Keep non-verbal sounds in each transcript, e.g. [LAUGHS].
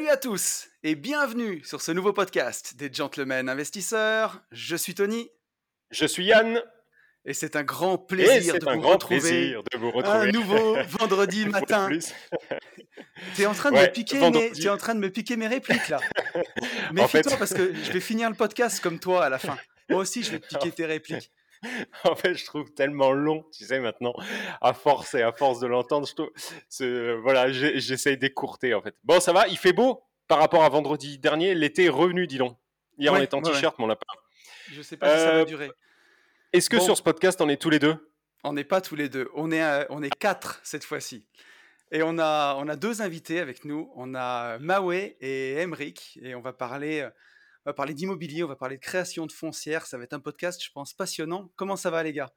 Salut à tous et bienvenue sur ce nouveau podcast des Gentlemen Investisseurs. Je suis Tony. Je suis Yann. Et c'est un grand plaisir, de, un vous grand retrouver plaisir de vous retrouver un nouveau [LAUGHS] vendredi matin. [LAUGHS] Tu es en train de Ouais, me piquer mes, en train de me piquer mes répliques là. [LAUGHS] Méfie-toi parce que je vais finir le podcast comme toi à la fin. Moi aussi, je vais te piquer tes répliques. [LAUGHS] En fait, je trouve tellement long, tu sais, maintenant, à force et à force de l'entendre, je trouve, voilà, j'essaye d'écourter, en fait. Bon, ça va, il fait beau par rapport à vendredi dernier, l'été est revenu, dis donc. Hier, on Ouais, était en ouais, ouais. t-shirt, mon lapin. Je sais pas si ça va Euh, durer. Est-ce que Bon. sur ce podcast, on est tous les deux? On n'est pas tous les deux. On est, euh, on est quatre cette fois-ci. Et on a, on a deux invités avec nous. On a Maoué et Emric. Et on va parler, euh, on va parler d'immobilier, on va parler de création de foncières. Ça va être un podcast, je pense, passionnant. Comment ça va, les gars?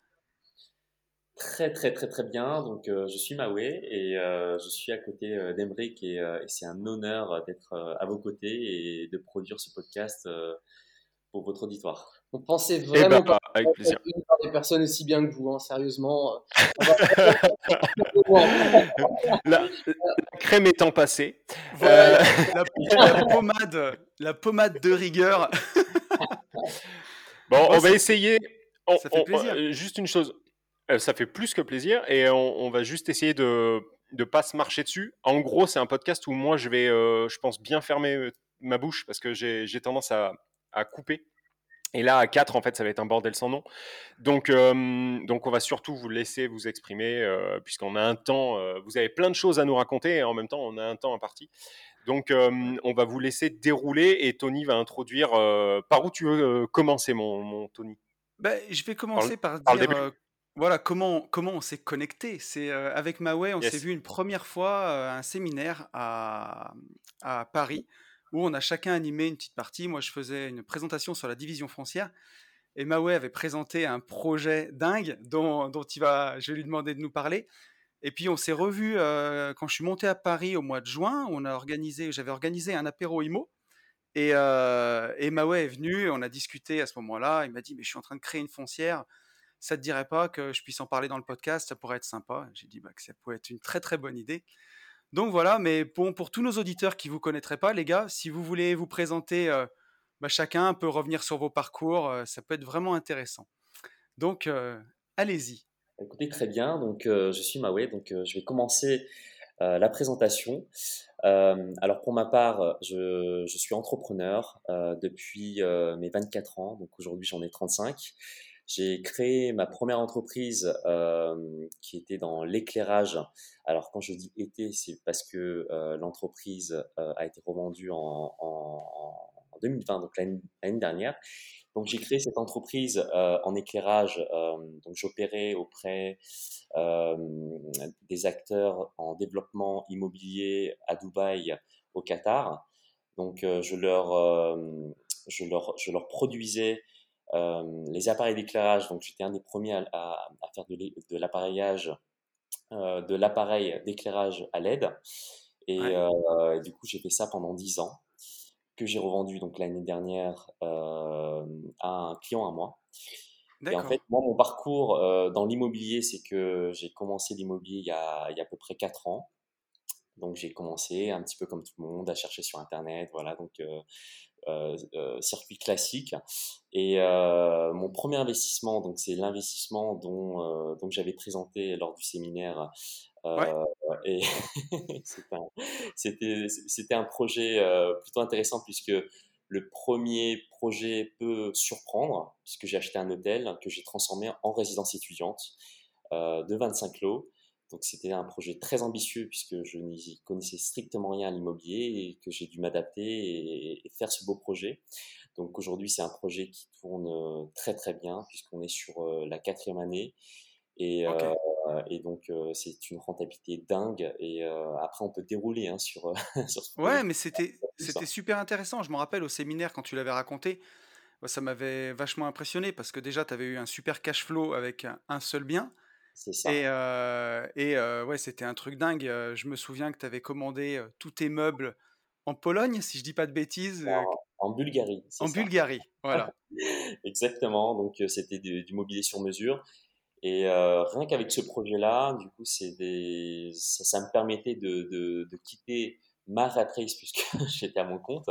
Très très très très bien. Donc euh, je suis Maoué et euh, je suis à côté euh, d'Emeric et, euh, c'est un honneur d'être à vos côtés et de produire ce podcast pour votre auditoire. On pensait Eh vraiment ben, pas avec plaisir. une par des personnes aussi bien que vous, hein, sérieusement. [LAUGHS] La, la crème étant passée, Voilà, Euh, la, la pommade, la pommade de rigueur. Bon, Bon, on va essayer. on- ça fait on- plaisir. euh, juste une chose, euh, ça fait plus que plaisir et on, on va juste essayer de ne pas se marcher dessus. En gros, c'est un podcast où moi je vais, euh, je pense, bien fermer ma bouche parce que j'ai j'ai tendance à, à couper. Et là, à 4, en fait, ça va être un bordel sans nom. Donc, euh, donc on va surtout vous laisser vous exprimer, euh, puisqu'on a un temps, euh, vous avez plein de choses à nous raconter, et en même temps, on a un temps imparti. Donc, on va vous laisser dérouler, et Tony va introduire... par où tu veux commencer, mon, mon Tony? Ben, je vais commencer par par dire voilà comment comment on s'est connecté. C'est avec Maoué, on s'est vu une première fois à un séminaire à, à Paris où on a chacun animé une petite partie. Moi, je faisais une présentation sur la division foncière et Maoué avait présenté un projet dingue dont, il va, je vais lui demander de nous parler. Et puis on s'est revu quand je suis monté à Paris au mois de juin. On a organisé, j'avais organisé un apéro IMO. Et, euh, et Maoué est venu, on a discuté à ce moment-là. Il m'a dit, mais je suis en train de créer une foncière. Ça te dirait pas que je puisse en parler dans le podcast? Ça pourrait être sympa. J'ai dit bah, que ça pourrait être une très très bonne idée. Donc voilà, mais bon, pour tous nos auditeurs qui vous connaîtraient pas, les gars, si vous voulez vous présenter, euh, bah, chacun peut revenir sur vos parcours. euh, ça peut être vraiment intéressant. Donc euh, allez-y. Écoutez très bien. Donc euh, je suis Maoué. Donc je vais commencer la présentation. Alors pour ma part, je, suis entrepreneur depuis mes 24 ans. Donc aujourd'hui j'en ai 35. J'ai créé ma première entreprise qui était dans l'éclairage. Alors quand je dis été, c'est parce que l'entreprise a été revendue en, en, en 2020, donc l'année dernière. Donc j'ai créé cette entreprise en éclairage. donc j'opérais auprès des acteurs en développement immobilier à Dubaï, au Qatar. Donc je leur je leur je leur produisais euh, les appareils d'éclairage. Donc j'étais un des premiers à, à- à faire de l'appareillage euh, de l'appareil d'éclairage à LED. Et Ouais. euh, du coup j'ai fait ça pendant 10 ans que j'ai revendu donc l'année dernière à un client à moi. Et en fait, moi, mon parcours dans l'immobilier, c'est que j'ai commencé l'immobilier il y a, il y a à peu près 4 ans. Donc, j'ai commencé un petit peu comme tout le monde à chercher sur Internet, voilà, donc euh, circuit classique. Et euh, mon premier investissement, donc c'est l'investissement dont, euh, dont j'avais présenté lors du séminaire. Euh. Et [LAUGHS] c'était un, un projet euh, plutôt intéressant puisque le premier projet peut surprendre, puisque j'ai acheté un hôtel que j'ai transformé en résidence étudiante euh, de 25 lots. Donc c'était un projet très ambitieux puisque je n'y connaissais strictement rien à l'immobilier et que j'ai dû m'adapter et, et faire ce beau projet. Donc aujourd'hui c'est un projet qui tourne euh, très très bien puisqu'on est sur euh, la quatrième année Et, et donc, c'est une rentabilité dingue. Et après, on peut dérouler hein, sur, [LAUGHS] sur ce Ouais, mais c'était c'était super intéressant. Je me rappelle au séminaire quand tu l'avais raconté, ça m'avait vachement impressionné parce que déjà, tu avais eu un super cash flow avec un, seul bien. C'est ça. Et, et ouais, c'était un truc dingue. Je me souviens que tu avais commandé tous tes meubles en Pologne, si je dis pas de bêtises. En, Bulgarie. En Bulgarie, voilà. [LAUGHS] Exactement. Donc, c'était du, du, mobilier sur mesure. Et euh, rien qu'avec ce projet-là, du coup, c'est des... ça, ça, me permettait de, de, de quitter ma ratrice puisque [LAUGHS] j'étais à mon compte.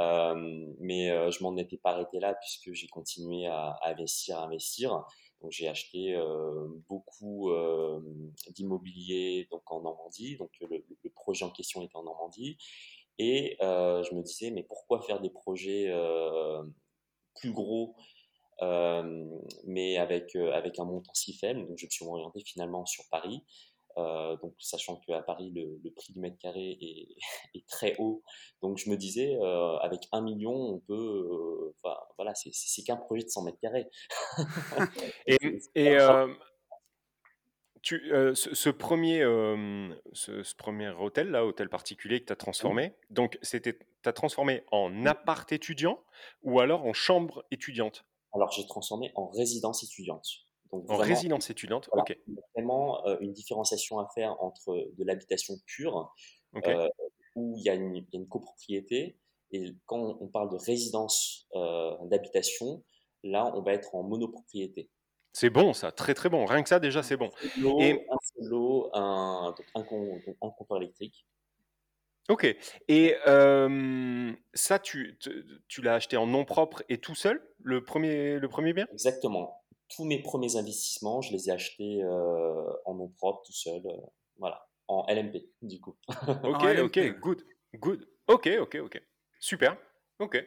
Euh, mais euh, je m'en étais pas arrêté là puisque j'ai continué à, investir, à investir. J'ai acheté euh, beaucoup euh, d'immobilier donc en Normandie. Donc le, projet en question était en Normandie. Et je me disais mais pourquoi faire des projets plus gros euh, mais avec, euh, avec un montant si faible? Donc, je me suis orienté finalement sur Paris. Euh, donc, sachant qu'à Paris, le, le, prix du mètre carré est, [LAUGHS] est, très haut. Donc, je me disais, euh, avec un million, on peut. Enfin, voilà, c'est qu'un projet de 100 mètres carrés. [LAUGHS] et, et tu, ce, ce, premier, ce, ce, premier hôtel, là, hôtel particulier que tu as transformé, donc c'était, tu as transformé en appart étudiant ou alors en chambre étudiante? Alors, j'ai transformé en résidence étudiante. Donc, en résidence étudiante, ok. Vraiment euh, une différenciation à faire entre de l'habitation pure, euh, où il y, a une, il y, a une, copropriété, et quand on parle de résidence euh, d'habitation, là, on va être en monopropriété. C'est bon, ça, très très bon. Rien que ça, déjà, c'est bon. et... Un solo, un, un, un compteur électrique. Ok. Et euh, ça, tu, tu l'as acheté en nom propre et tout seul, le premier, le premier bien? Exactement. Tous mes premiers investissements, je les ai achetés euh, en nom propre, tout seul. Euh, voilà. En LMP, du coup. [LAUGHS] ok, ok, good. Good. Ok, ok, ok. Super. Ok.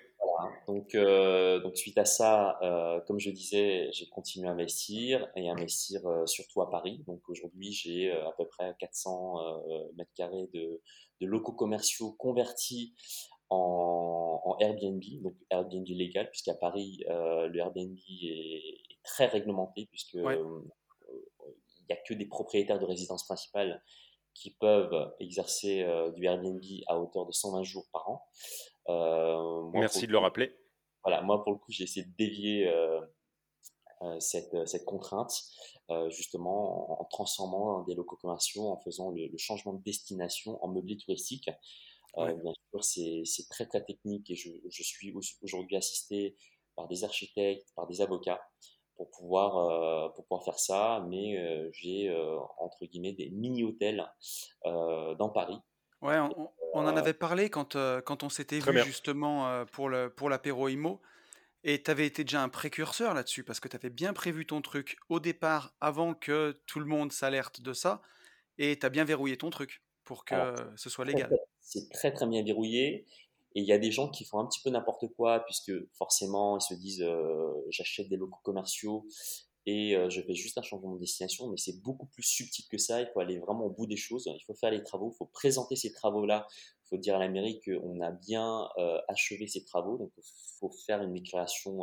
Donc, euh, donc suite à ça, euh, comme je disais, j'ai continué à investir et investir euh, surtout à Paris. Donc aujourd'hui, j'ai euh, à peu près 400 euh, mètres carrés de, de, locaux commerciaux convertis en, en, Airbnb, donc Airbnb légal, puisqu'à Paris, le Airbnb est, est, très réglementé puisque ouais. il n'y a que des propriétaires de résidence principale qui peuvent exercer du Airbnb à hauteur de 120 jours par an. Euh, moi, Merci de le rappeler. Voilà, moi pour le coup, j'ai essayé de dévier euh, euh, cette, cette, contrainte, justement en, transformant des locaux commerciaux, en faisant le, le changement de destination en meublé touristique. Ouais. bien sûr, c'est très très technique et je, je suis aujourd'hui assisté par des architectes, par des avocats pour pouvoir euh, pour pouvoir faire ça mais euh, j'ai euh, entre guillemets des mini hôtels dans Paris Ouais, on, on, en avait parlé quand, euh, quand on s'était vu bien. justement euh, pour, le, pour l'apéro IMO. Et tu avais été déjà un précurseur là-dessus parce que tu avais bien prévu ton truc au départ avant que tout le monde s'alerte de ça. Et tu as bien verrouillé ton truc pour que Alors, ce soit légal. C'est très très bien verrouillé. Et il y a des gens qui font un petit peu n'importe quoi puisque forcément ils se disent euh, j'achète des locaux commerciaux et euh, je fais juste un changement de destination, mais c'est beaucoup plus subtil que ça. Il faut aller vraiment au bout des choses. Il faut faire les travaux, il faut présenter ces travaux-là. Il faut dire à la mairie qu'on a bien euh, achevé ces travaux. Donc, il faut faire une déclaration,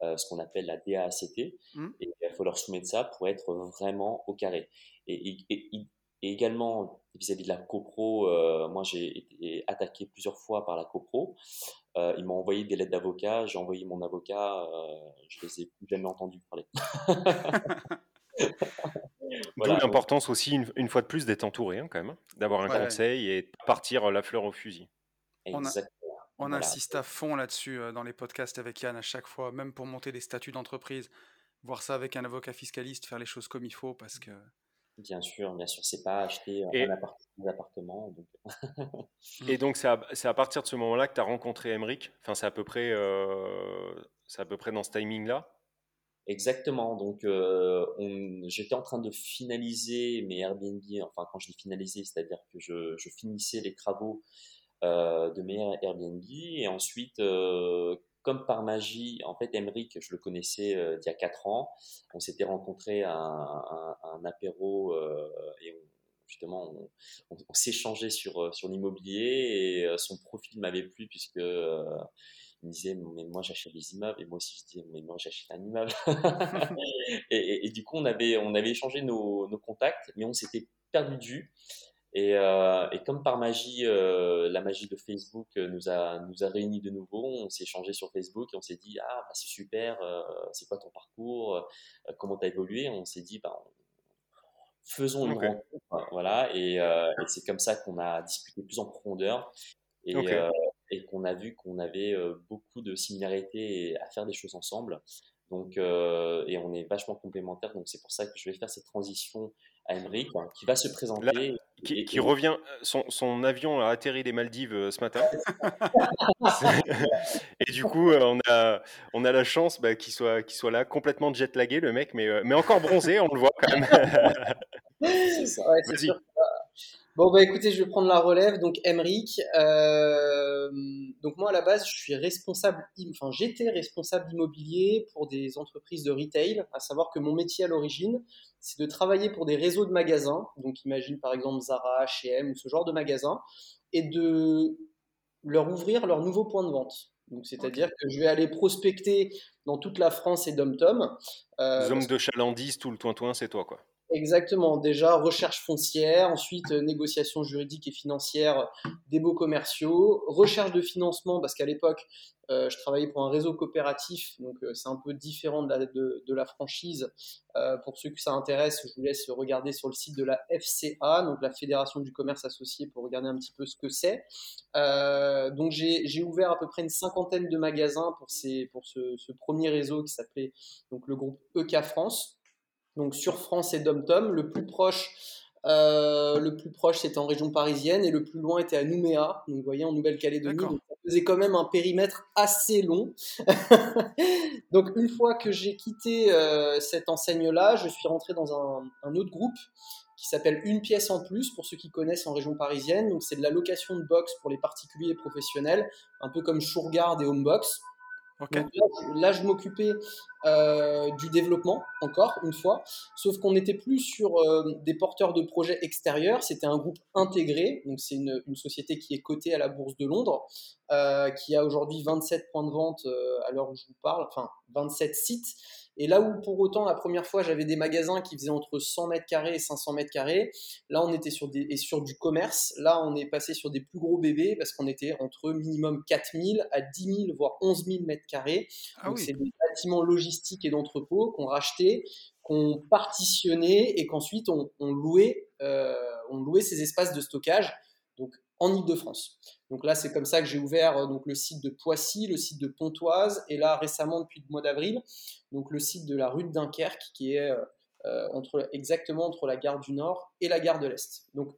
ce qu'on appelle la DAACT, mmh. et il faut leur soumettre ça pour être vraiment au carré. Et, et, et, et également, vis-à-vis -vis de la copro, euh, moi j'ai été attaqué plusieurs fois par la copro. Euh, ils m'ont envoyé des lettres d'avocat, j'ai envoyé mon avocat, euh, je les ai plus jamais entendus parler. [LAUGHS] voilà. D'où l'importance aussi, une, une, fois de plus, d'être entouré hein, quand même, hein, d'avoir un ouais. conseil et de partir la fleur au fusil. On, a, on voilà. insiste à fond là-dessus dans les podcasts avec Yann à chaque fois, même pour monter des statuts d'entreprise, voir ça avec un avocat fiscaliste, faire les choses comme il faut parce que Bien sûr, bien sûr, c'est pas acheter et, un, appart un appartement. Donc... [LAUGHS] et donc, c'est à, à, partir de ce moment-là que tu as rencontré Emeric? Enfin, c'est à, peu près, euh, à peu près dans ce timing-là? Exactement. Donc, euh, j'étais en train de finaliser mes Airbnb. Enfin, quand je les finalisé, c'est-à-dire que je, je, finissais les travaux euh, de mes Airbnb. Et ensuite, euh, comme par magie, en fait, Emeric, je le connaissais euh, d'il y a 4 ans. On s'était rencontrés à un, apéro euh, et on, justement, on, on, on s'échangeait sur, euh, sur l'immobilier et euh, son profil m'avait plu puisque euh, il me disait, mais moi j'achète des immeubles, et moi aussi je disais, mais moi j'achète un immeuble. [LAUGHS] et, du coup, on avait, on avait échangé nos, nos contacts, mais on s'était perdu de vue. Et, euh, et, comme par magie, euh, la magie de Facebook nous a, nous a réunis de nouveau. On s'est échangé sur Facebook et on s'est dit Ah, bah, c'est super, euh, c'est quoi ton parcours Comment tu as évolué? On s'est dit bah, Faisons une rencontre. Voilà, et, et c'est comme ça qu'on a discuté plus en profondeur et, et qu'on a vu qu'on avait beaucoup de similarités à faire des choses ensemble. Donc, et on est vachement complémentaires. Donc, c'est pour ça que je vais faire cette transition à Emmerich, qui va se présenter. qui, revient, son, son, avion a atterri les Maldives euh, ce matin. [LAUGHS] et du coup, euh, on a, on a la chance bah, qu'il soit, qu'il soit là, complètement jet-lagué, le mec, mais, euh, mais encore bronzé, on le voit quand même. [LAUGHS] c'est. Ouais, Bon, bah écoutez, je vais prendre la relève. Donc, Emric. Euh, donc, moi, à la base, je suis responsable, enfin, j'étais responsable immobilier pour des entreprises de retail, à savoir que mon métier à l'origine, c'est de travailler pour des réseaux de magasins. Donc, imagine par exemple Zara, HM ou ce genre de magasins, et de leur ouvrir leur nouveau point de vente. Donc, c'est-à-dire que je vais aller prospecter dans toute la France et dom-tom. Euh, hommes de chalandise, tout le toin-toin, c'est toi, quoi. Exactement. Déjà, recherche foncière, ensuite euh, négociation juridique et financière des beaux commerciaux, recherche de financement, parce qu'à l'époque, euh, je travaillais pour un réseau coopératif, donc euh, c'est un peu différent de la, de, la franchise. pour ceux que ça intéresse, je vous laisse regarder sur le site de la FCA, donc la Fédération du commerce associé, pour regarder un petit peu ce que c'est. donc j'ai ouvert à peu près une cinquantaine de magasins pour, ces, pour ce, ce premier réseau qui s'appelait donc le groupe EK France donc sur France et Dom-Tom. Le plus proche, euh, le plus proche c'était en région parisienne et le plus loin était à Nouméa, donc vous voyez en Nouvelle-Calédonie. Donc ça faisait quand même un périmètre assez long. [LAUGHS] donc une fois que j'ai quitté euh, cette enseigne-là, je suis rentré dans un, autre groupe qui s'appelle Une pièce en plus pour ceux qui connaissent en région parisienne. Donc c'est de la location de box pour les particuliers et professionnels, un peu comme Shurgard et Homebox là, je m'occupais euh, du développement, encore une fois, sauf qu'on n'était plus sur euh, des porteurs de projets extérieurs, c'était un groupe intégré, donc c'est une, société qui est cotée à la Bourse de Londres, euh, qui a aujourd'hui 27 points de vente à l'heure où je vous parle, enfin 27 sites, et là où pour autant la première fois j'avais des magasins qui faisaient entre 100 mètres carrés et 500 mètres carrés, là on était sur des et sur du commerce. Là on est passé sur des plus gros bébés parce qu'on était entre minimum 4000 à 10 000 voire 11 000 mètres carrés. Ah Donc c'est des bâtiments logistiques et d'entrepôts qu'on rachetait, qu'on partitionnait et qu'ensuite on, louait euh, on louait ces espaces de stockage. Donc en Ile-de-France. Donc là, c'est comme ça que j'ai ouvert euh, donc, le site de Poissy, le site de Pontoise, et là, récemment, depuis le mois d'avril, donc le site de la rue de Dunkerque, qui est euh, euh, entre, exactement entre la gare du Nord et la gare de l'Est. Donc,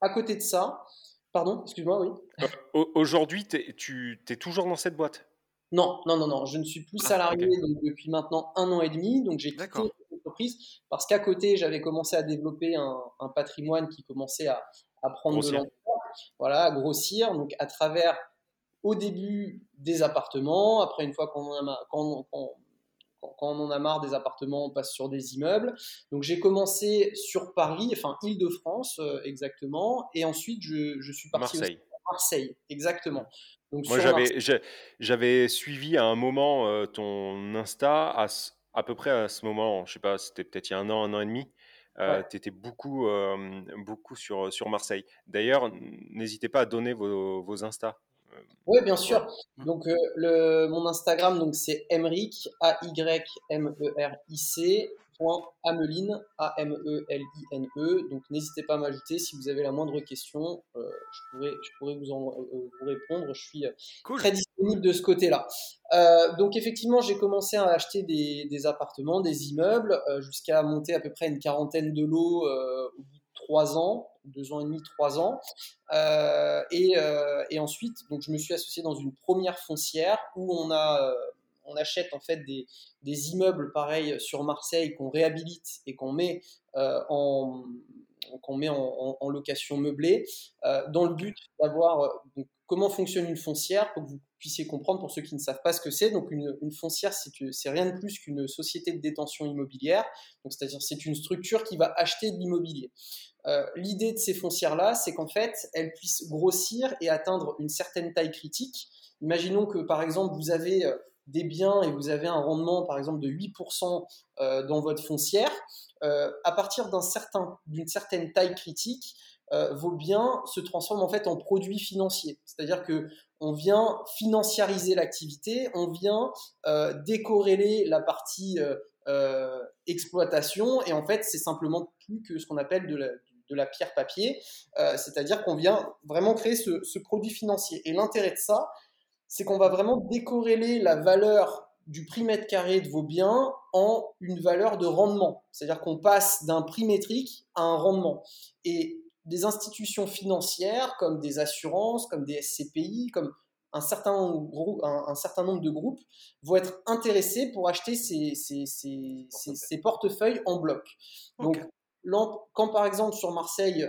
à côté de ça, pardon, excuse-moi, oui. Aujourd'hui, tu es toujours dans cette boîte? Non, non, non, non, je ne suis plus ah, salarié depuis maintenant un an et demi, donc j'ai quitté l'entreprise parce qu'à côté, j'avais commencé à développer un, un, qui commençait à, à prendre de l'ampleur voilà, grossir. Donc à travers au début des appartements, après une fois qu'on en a quand, quand, on en a marre des appartements, on passe sur des immeubles. Donc j'ai commencé sur Paris, enfin Île-de-France euh, exactement, et ensuite je, je suis parti Marseille. à Marseille, exactement. Donc, Moi j'avais j'avais suivi à un moment euh, ton Insta à, à peu près à ce moment, je sais pas, c'était peut-être il y a un an, un an et demi. Euh, tu étais beaucoup, beaucoup sur, sur Marseille. D'ailleurs, n'hésitez pas à donner vos, vos Insta. Oui, bien sûr. Donc, le, mon Instagram, donc c'est Emric, A-Y-M-E-R-I-C, Ameline, A-M-E-L-I-N-E. E. Donc n'hésitez pas à m'ajouter si vous avez la moindre question. Euh, je, pourrais, je pourrais vous, en, euh, vous répondre. Je suis euh, très disponible de ce côté-là. donc effectivement, j'ai commencé à acheter des, des appartements, des immeubles, jusqu'à monter à peu près une quarantaine de lots au bout de trois ans, deux ans et demi, trois ans. et, et, ensuite, donc je me suis associé dans une première foncière où on a on achète en fait des, immeubles pareils sur Marseille qu'on réhabilite et qu'on met euh, en qu'on met en, location meublée, euh, dans le but d'avoir euh, comment fonctionne une foncière pour que vous puissiez comprendre pour ceux qui ne savent pas ce que c'est. Donc une, foncière, c'est rien de plus qu'une société de détention immobilière. Donc c'est-à-dire c'est une structure qui va acheter de l'immobilier. L'idée de ces foncières-là, c'est qu'en fait, elles puissent grossir et atteindre une certaine taille critique Imaginons que par exemple vous avez des biens et vous avez un rendement par exemple de 8% dans votre foncière. à partir d'un certain, d'une certaine taille critique, vos biens se transforment en fait en produits financiers. C'est-à-dire que on vient financiariser l'activité, on vient décorréler la partie exploitation et en fait c'est simplement plus que ce qu'on appelle de la, de la pierre papier, euh, c'est-à-dire qu'on vient vraiment créer ce, produit financier. Et l'intérêt de ça, c'est qu'on va vraiment décorréler la valeur du prix mètre carré de vos biens en une valeur de rendement. C'est-à-dire qu'on passe d'un prix métrique à un rendement. Et des institutions financières comme des assurances, comme des SCPI, comme un certain, un, certain nombre de groupes vont être intéressés pour acheter ces, ces, portefeuilles en bloc. Donc, quand par exemple sur Marseille,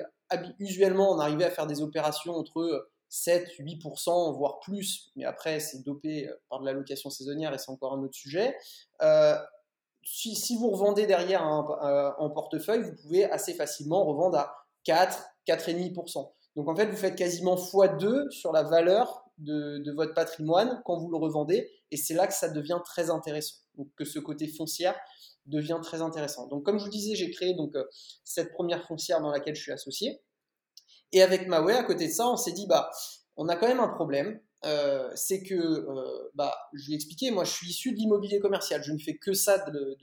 usuellement on arrivait à faire des opérations entre 7, 8%, voire plus, mais après c'est dopé euh, par de la location saisonnière et c'est encore un autre sujet. Euh, si, vous revendez derrière un, en portefeuille, vous pouvez assez facilement revendre à 4, 4,5%. Donc en fait, vous faites quasiment x2 sur la valeur de, votre patrimoine quand vous le revendez, et c'est là que ça devient très intéressant. Que ce côté foncière devient très intéressant. Donc, comme je vous disais, j'ai créé donc euh, cette première foncière dans laquelle je suis associé. Et avec Maui, à côté de ça, on s'est dit, bah, on a quand même un problème. Euh, c'est que, euh, bah, je l'ai expliqué, moi je suis issu de l'immobilier commercial. Je ne fais que ça de,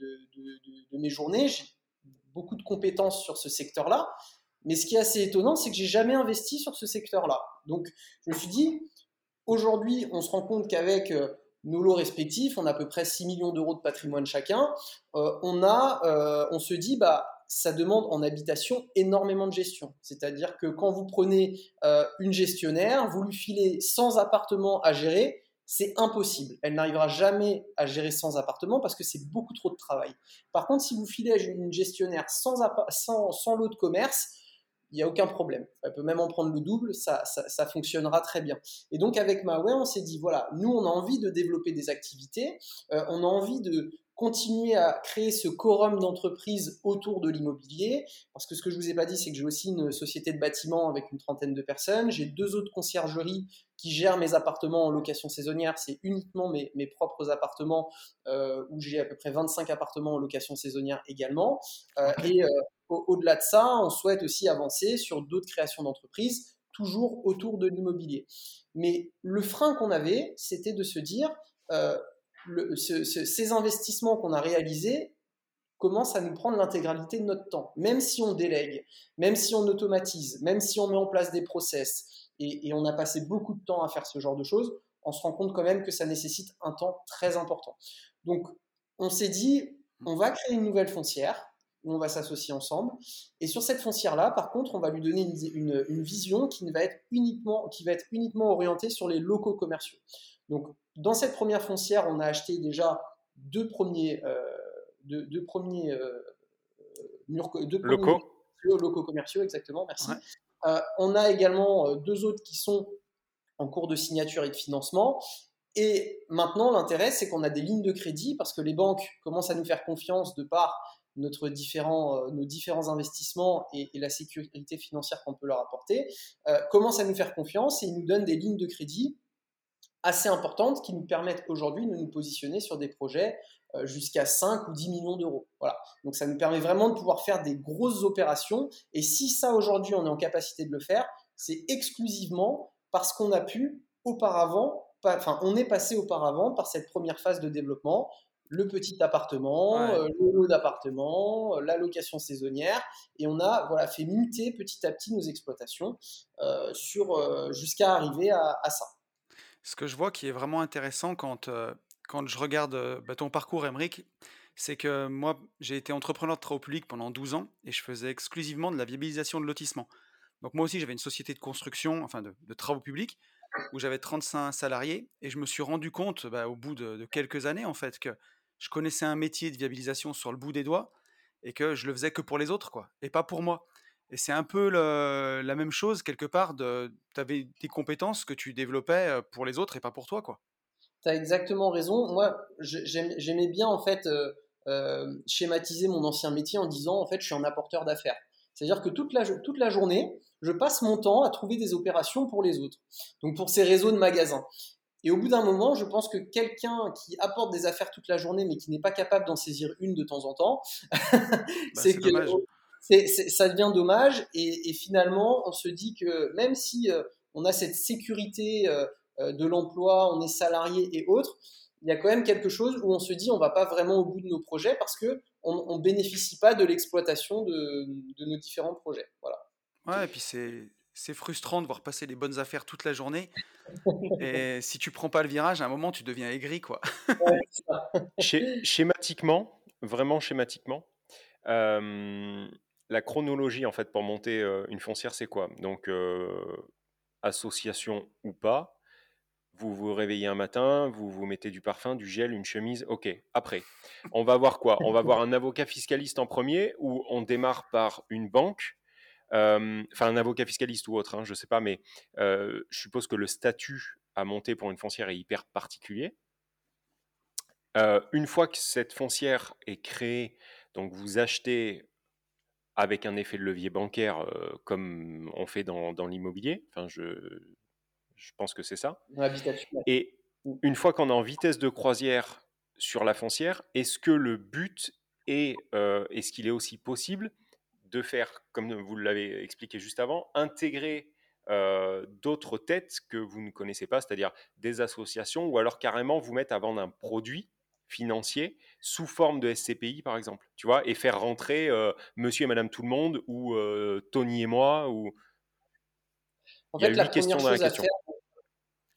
mes journées. J'ai beaucoup de compétences sur ce secteur-là. Mais ce qui est assez étonnant, c'est que j'ai jamais investi sur ce secteur-là. Donc, je me suis dit, aujourd'hui, on se rend compte qu'avec nos lots respectifs, on a à peu près 6 millions d'euros de patrimoine chacun. Euh, on, a, euh, on se dit, bah, ça demande en habitation énormément de gestion. C'est-à-dire que quand vous prenez euh, une gestionnaire, vous lui filez 100 appartements à gérer, c'est impossible. Elle n'arrivera jamais à gérer sans appartements parce que c'est beaucoup trop de travail. Par contre, si vous filez à une gestionnaire sans, lot de commerce, il n'y a aucun problème. Elle peut même en prendre le double, ça, fonctionnera très bien. Et donc avec Maway, on s'est dit, voilà, nous, on a envie de développer des activités, euh, on a envie de continuer à créer ce quorum d'entreprise autour de l'immobilier, parce que ce que je vous ai pas dit, c'est que j'ai aussi une société de bâtiment avec une trentaine de personnes, j'ai deux autres conciergeries qui gèrent mes appartements en location saisonnière, c'est uniquement mes, mes, propres appartements, euh, où j'ai à peu près 25 appartements en location saisonnière également, euh, et au-delà de ça, on souhaite aussi avancer sur d'autres créations d'entreprises, toujours autour de l'immobilier. Mais le frein qu'on avait, c'était de se dire, euh, ces investissements qu'on a réalisés commencent à nous prendre l'intégralité de notre temps. Même si on délègue, même si on automatise, même si on met en place des process, et, on a passé beaucoup de temps à faire ce genre de choses, on se rend compte quand même que ça nécessite un temps très important. Donc, on s'est dit, on va créer une nouvelle foncière, on va s'associer ensemble. Et sur cette foncière-là, par contre, on va lui donner une, vision qui va, être uniquement, qui va être uniquement orientée sur les locaux commerciaux. Donc, dans cette première foncière, on a acheté déjà deux premiers, euh, deux, premiers, euh, murs, deux locaux. locaux commerciaux, exactement, merci. Euh, on a également deux autres qui sont en cours de signature et de financement. Et maintenant, l'intérêt, c'est qu'on a des lignes de crédit parce que les banques commencent à nous faire confiance de par notre différents, nos différents investissements et, la sécurité financière qu'on peut leur apporter, euh, commencent à nous faire confiance et ils nous donnent des lignes de crédit assez importantes qui nous permettent aujourd'hui de nous positionner sur des projets euh, jusqu'à 5 ou 10 millions d'euros. Voilà. Donc ça nous permet vraiment de pouvoir faire des grosses opérations. Et si ça aujourd'hui on est en capacité de le faire, c'est exclusivement parce qu'on a pu auparavant, enfin on est passé auparavant par cette première phase de développement le petit appartement, euh, le lot d'appartement, euh, la location saisonnière, et on a voilà fait muter petit à petit nos exploitations euh, sur jusqu'à arriver à, ça. Ce que je vois qui est vraiment intéressant quand quand je regarde bah, ton parcours, Emric, c'est que moi j'ai été entrepreneur de travaux publics pendant 12 ans et je faisais exclusivement de la viabilisation de lotissement. Donc moi aussi j'avais une société de construction, enfin de, travaux publics, où j'avais 35 salariés et je me suis rendu compte bah, au bout de, de, quelques années en fait que je connaissais un métier de viabilisation sur le bout des doigts et que je le faisais que pour les autres, quoi, et pas pour moi. Et c'est un peu la même chose, quelque part, tu avais des compétences que tu développais pour les autres et pas pour toi, quoi. Tu as exactement raison. Moi, j'aimais bien, en fait, euh, euh, schématiser mon ancien métier en disant, en fait, je suis un apporteur d'affaires. C'est-à-dire que toute la, toute la journée, je passe mon temps à trouver des opérations pour les autres. Donc, pour ces réseaux de magasins. Et au bout d'un moment, je pense que quelqu'un qui apporte des affaires toute la journée, mais qui n'est pas capable d'en saisir une de temps en temps, [LAUGHS] bah, c'est que ça devient dommage. Et, finalement, on se dit que même si euh, on a cette sécurité euh, euh, de l'emploi, on est salarié et autres, il y a quand même quelque chose où on se dit on va pas vraiment au bout de nos projets parce que on, bénéficie pas de l'exploitation de, de, nos différents projets. Voilà. Ouais, et puis c'est c'est frustrant de voir passer les bonnes affaires toute la journée. [LAUGHS] Et si tu prends pas le virage, à un moment, tu deviens aigri, quoi. schématiquement, vraiment schématiquement, la chronologie, en fait, pour monter une foncière, c'est quoi? Donc, association ou pas, vous vous réveillez un matin, vous vous mettez du parfum, du gel, une chemise, ok. Après, on va voir quoi? On va voir un avocat fiscaliste en premier, ou on démarre par une banque enfin un avocat fiscaliste ou autre, hein, je ne sais pas, mais je suppose que le statut à monter pour une foncière est hyper particulier. une fois que cette foncière est créée, donc vous achetez avec un effet de levier bancaire comme on fait dans, l'immobilier, enfin je, je, pense que c'est ça. Et mmh. une fois qu'on est en vitesse de croisière sur la foncière, est-ce que le but est, est-ce qu'il est aussi possible de faire, comme vous l'avez expliqué juste avant, intégrer euh, d'autres têtes que vous ne connaissez pas, c'est-à-dire des associations, ou alors carrément vous mettre à vendre un produit financier sous forme de SCPI, par exemple, tu vois, et faire rentrer euh, monsieur et madame tout le monde, ou euh, Tony et moi, ou... En fait, Il y a la questions dans la question.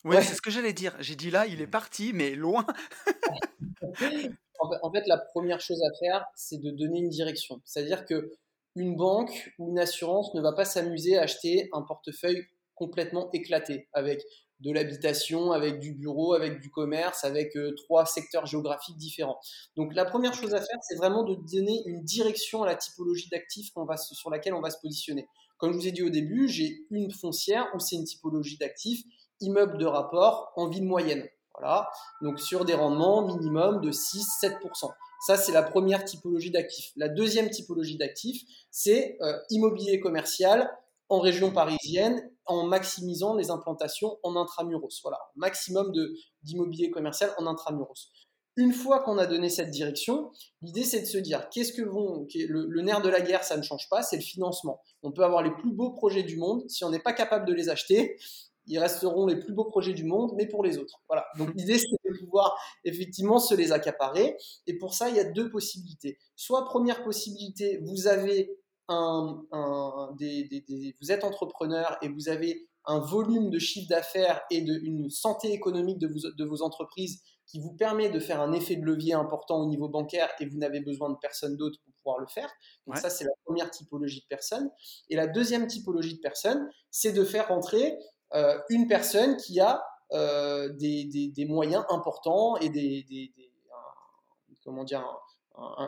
Oui, c'est ce que j'allais dire. J'ai dit là, il est parti, mais loin. [LAUGHS] en fait, la première chose à faire, c'est de donner une direction. C'est-à-dire que une banque ou une assurance ne va pas s'amuser à acheter un portefeuille complètement éclaté avec de l'habitation, avec du bureau, avec du commerce, avec euh, trois secteurs géographiques différents. Donc la première chose à faire, c'est vraiment de donner une direction à la typologie d'actifs sur laquelle on va se positionner. Comme je vous ai dit au début, j'ai une foncière où c'est une typologie d'actifs, immeuble de rapport en ville moyenne. Voilà. Donc sur des rendements minimum de 6-7%. Ça, c'est la première typologie d'actifs. La deuxième typologie d'actifs, c'est euh, immobilier commercial en région parisienne en maximisant les implantations en intramuros. Voilà, maximum d'immobilier commercial en intramuros. Une fois qu'on a donné cette direction, l'idée c'est de se dire qu'est-ce que vont le, le, nerf de la guerre, ça ne change pas, c'est le financement. On peut avoir les plus beaux projets du monde, si on n'est pas capable de les acheter, ils resteront les plus beaux projets du monde, mais pour les autres. Voilà. Donc l'idée, c'est de pouvoir effectivement se les accaparer. Et pour ça, il y a deux possibilités. Soit première possibilité, vous avez un, des, vous êtes entrepreneur et vous avez un volume de chiffre d'affaires et de, une santé économique de, de vos entreprises qui vous permet de faire un effet de levier important au niveau bancaire et vous n'avez besoin de personne d'autre pour pouvoir le faire. Donc ça, c'est la première typologie de personnes. Et la deuxième typologie de personnes, c'est de faire rentrer euh, une personne qui a euh, des, des, moyens importants et des, comment dire,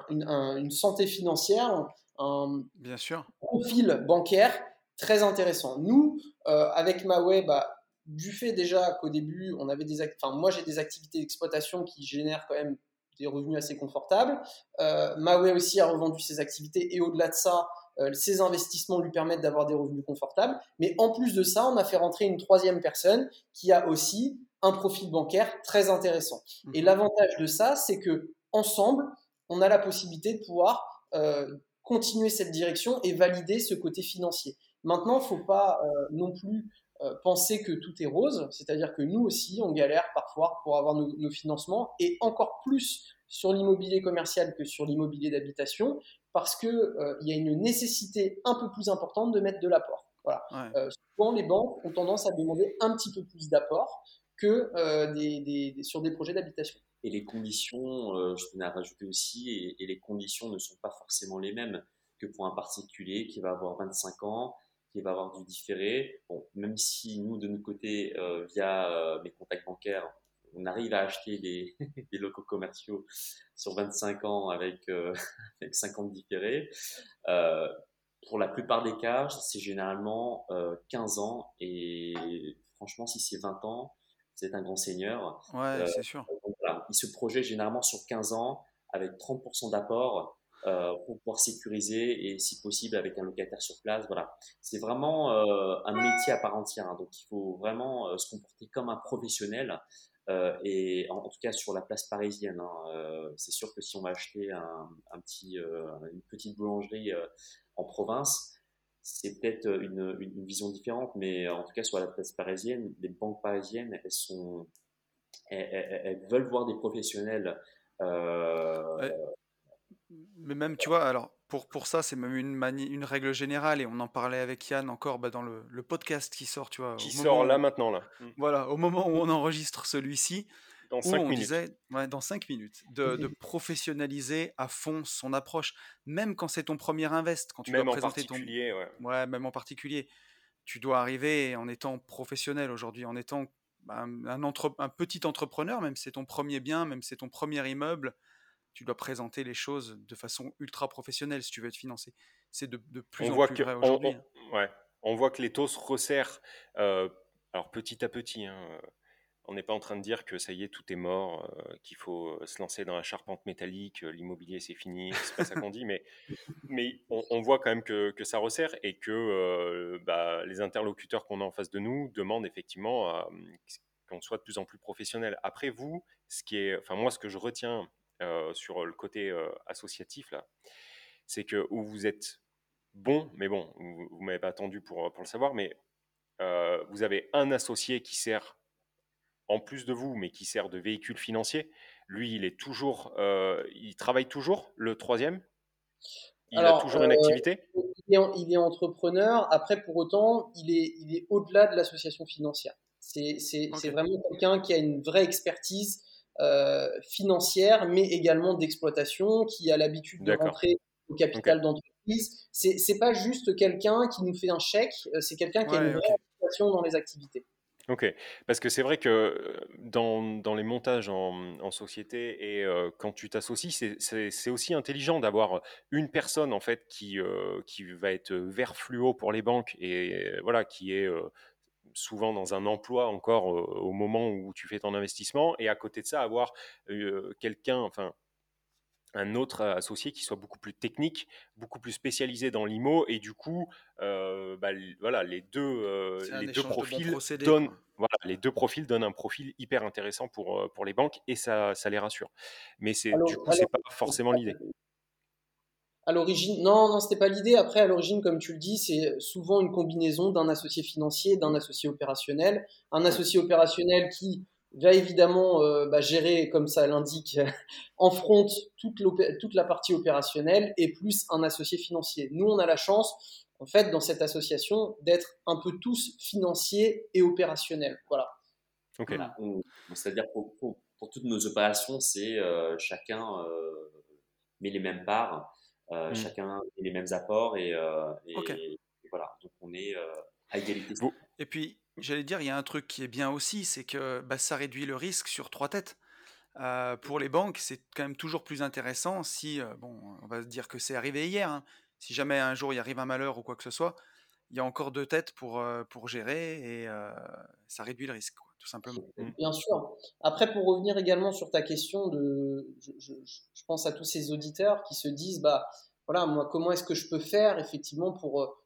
une, santé financière, un, Bien sûr. profil bancaire très intéressant. Nous, euh, avec Maway, bah, du fait déjà qu'au début, on avait des, enfin, moi j'ai des activités d'exploitation qui génèrent quand même des revenus assez confortables. Euh, Maway aussi a revendu ses activités et au-delà de ça, euh, ces investissements lui permettent d'avoir des revenus confortables. Mais en plus de ça, on a fait rentrer une troisième personne qui a aussi un profil bancaire très intéressant. Mhm. Et l'avantage de ça, c'est que ensemble, on a la possibilité de pouvoir euh, continuer cette direction et valider ce côté financier. Maintenant, il ne faut pas euh, non plus penser que tout est rose, c'est-à-dire que nous aussi, on galère parfois pour avoir nos financements et encore plus sur l'immobilier commercial que sur l'immobilier d'habitation, parce qu'il euh, y a une nécessité un peu plus importante de mettre de l'apport. Voilà. Euh, souvent, les banques ont tendance à demander un petit peu plus d'apport que euh, des, sur des projets d'habitation. Et les conditions, je tenais à rajouter aussi, et, les conditions ne sont pas forcément les mêmes que pour un particulier qui va avoir 25 ans, qui va avoir du différé. Bon, même si nous, de notre côté, via mes contacts bancaires, on arrive à acheter des, [LAUGHS] locaux commerciaux sur 25 ans avec, euh, [LAUGHS] avec 50 différés. Euh, pour la plupart des cas, c'est généralement 15 euh, ans et franchement, si c'est 20 ans, c'est un grand seigneur. Ouais, c'est sûr. Il se projette généralement sur 15 ans avec 30% d'apport. euh, pour pouvoir sécuriser et si possible avec un locataire sur place. Voilà, c'est vraiment euh, un métier à part entière. Hein. donc il faut vraiment euh, se comporter comme un professionnel. et en, tout cas sur la place parisienne, hein, c'est sûr que si on va acheter un, petit, une petite boulangerie en province, c'est peut-être une, vision différente, mais en tout cas sur la place parisienne, les banques parisiennes, elles sont, elles, elles veulent voir des professionnels euh, mais même, tu vois, alors pour, pour ça, c'est même une, une règle générale, et on en parlait avec Yann encore bah, dans le, le, podcast qui sort, tu vois. Qui sort là maintenant, là. Mm. Voilà, au moment où on enregistre celui-ci, dans 5 minutes. Disait, ouais, dans 5 minutes, de, de, [LAUGHS] professionnaliser à fond son approche, même quand c'est ton premier invest, quand tu même dois en particulier, Ouais. ouais. même en particulier. Tu dois arriver en étant professionnel aujourd'hui, en étant bah, un, entre, un petit entrepreneur, même si c'est ton premier bien, même si c'est ton premier immeuble, tu dois présenter les choses de façon ultra professionnelle si tu veux être financé. C'est de, de, plus on en voit plus que, vrai aujourd'hui. On, on, ouais, on voit que les taux se resserrent, euh, alors petit à petit. Hein, on n'est pas en train de dire que ça y est, tout est mort, euh, qu'il faut euh, se lancer dans la charpente métallique, euh, l'immobilier c'est fini, c'est pas ça qu'on dit, mais, mais on, voit quand même que, que, ça resserre et que bah, les interlocuteurs qu'on a en face de nous demandent effectivement qu'on soit de plus en plus professionnel. Après vous, ce qui est, enfin moi ce que je retiens sur le côté associatif, là, c'est que où vous êtes bon, mais bon, vous ne m'avez pas attendu pour, pour le savoir, mais vous avez un associé qui sert en plus de vous, mais qui sert de véhicule financier. Lui, il est toujours, euh, il travaille toujours, le troisième? Il Alors, a toujours une activité? Il est, il est, entrepreneur. Après, pour autant, il est, il est au-delà de l'association financière. C'est okay. vraiment quelqu'un qui a une vraie expertise euh, financière, mais également d'exploitation, qui a l'habitude de rentrer au capital okay. d'entreprise. C'est pas juste quelqu'un qui nous fait un chèque, euh, c'est quelqu'un qui ouais, a une vraie implication dans les activités. Ok, parce que c'est vrai que dans, dans, les montages en, société et quand tu t'associes, c'est aussi intelligent d'avoir une personne en fait qui, qui va être vert fluo pour les banques et voilà qui est souvent dans un emploi encore au moment où tu fais ton investissement et à côté de ça avoir quelqu'un, enfin un autre associé qui soit beaucoup plus technique, beaucoup plus spécialisé dans l'IMO et du coup, euh, bah, voilà, les deux, euh, les deux profils donnent, voilà, les deux profils donnent un profil hyper intéressant pour pour les banques et ça, ça les rassure. Mais c'est du coup, c'est pas forcément l'idée. À l'origine, non, non, c'était pas l'idée. Après, à l'origine, comme tu le dis, c'est souvent une combinaison d'un associé financier, d'un associé opérationnel, un associé opérationnel qui va évidemment euh, bah, gérer, comme ça l'indique, [LAUGHS] en front toute, toute la partie opérationnelle et plus un associé financier. Nous, on a la chance, en fait, dans cette association, d'être un peu tous financiers et opérationnels. Voilà. Okay. voilà. C'est-à-dire pour, pour, pour, toutes nos opérations, c'est euh, chacun euh, met les mêmes parts, mmh. chacun met les mêmes apports et, et, okay. et voilà. Donc on est à égalité. Bon. Et puis, J'allais dire, il y a un truc qui est bien aussi, c'est que bah, ça réduit le risque sur trois têtes. Euh, pour les banques, c'est quand même toujours plus intéressant si, euh, bon, on va dire que c'est arrivé hier, hein. si jamais un jour il arrive un malheur ou quoi que ce soit, il y a encore deux têtes pour, euh, pour gérer et ça réduit le risque, tout simplement. Bien sûr. Après, pour revenir également sur ta question, je, je pense à tous ces auditeurs qui se disent, bah voilà, moi, comment est-ce que je peux faire effectivement pour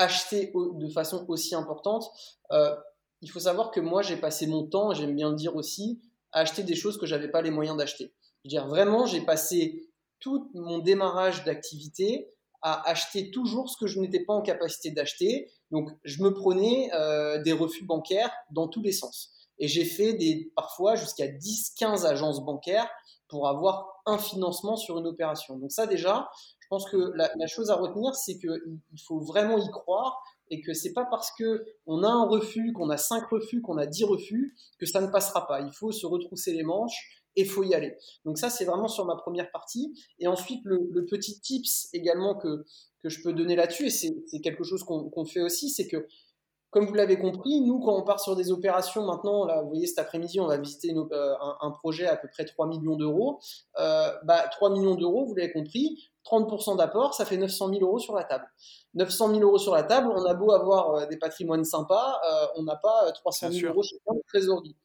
acheter de façon aussi importante. Euh, il faut savoir que moi, j'ai passé mon temps, j'aime bien le dire aussi, à acheter des choses que j'avais pas les moyens d'acheter. Je veux dire, vraiment, j'ai passé tout mon démarrage d'activité à acheter toujours ce que je n'étais pas en capacité d'acheter. Donc, je me prenais euh, des refus bancaires dans tous les sens. Et j'ai fait des, parfois jusqu'à 10, 15 agences bancaires pour avoir un financement sur une opération. Donc ça déjà, pense que la, chose à retenir, c'est qu'il faut vraiment y croire et que c'est pas parce que on a un refus, qu'on a cinq refus, qu'on a dix refus, que ça ne passera pas. Il faut se retrousser les manches et faut y aller. Donc ça, c'est vraiment sur ma première partie. Et ensuite, le, petit tips également que, que je peux donner là-dessus, et c'est quelque chose qu'on qu fait aussi, c'est que comme vous l'avez compris, nous, quand on part sur des opérations maintenant, là, vous voyez, cet après-midi, on va visiter euh, un, un, projet à peu près 3 millions d'euros. Euh, bah, 3 millions d'euros, vous l'avez compris, 30% d'apport, ça fait 900 000 euros sur la table. 900 000 euros sur la table, on a beau avoir euh, des patrimoines sympas, euh, on n'a pas 300 000 euros sur la trésorerie.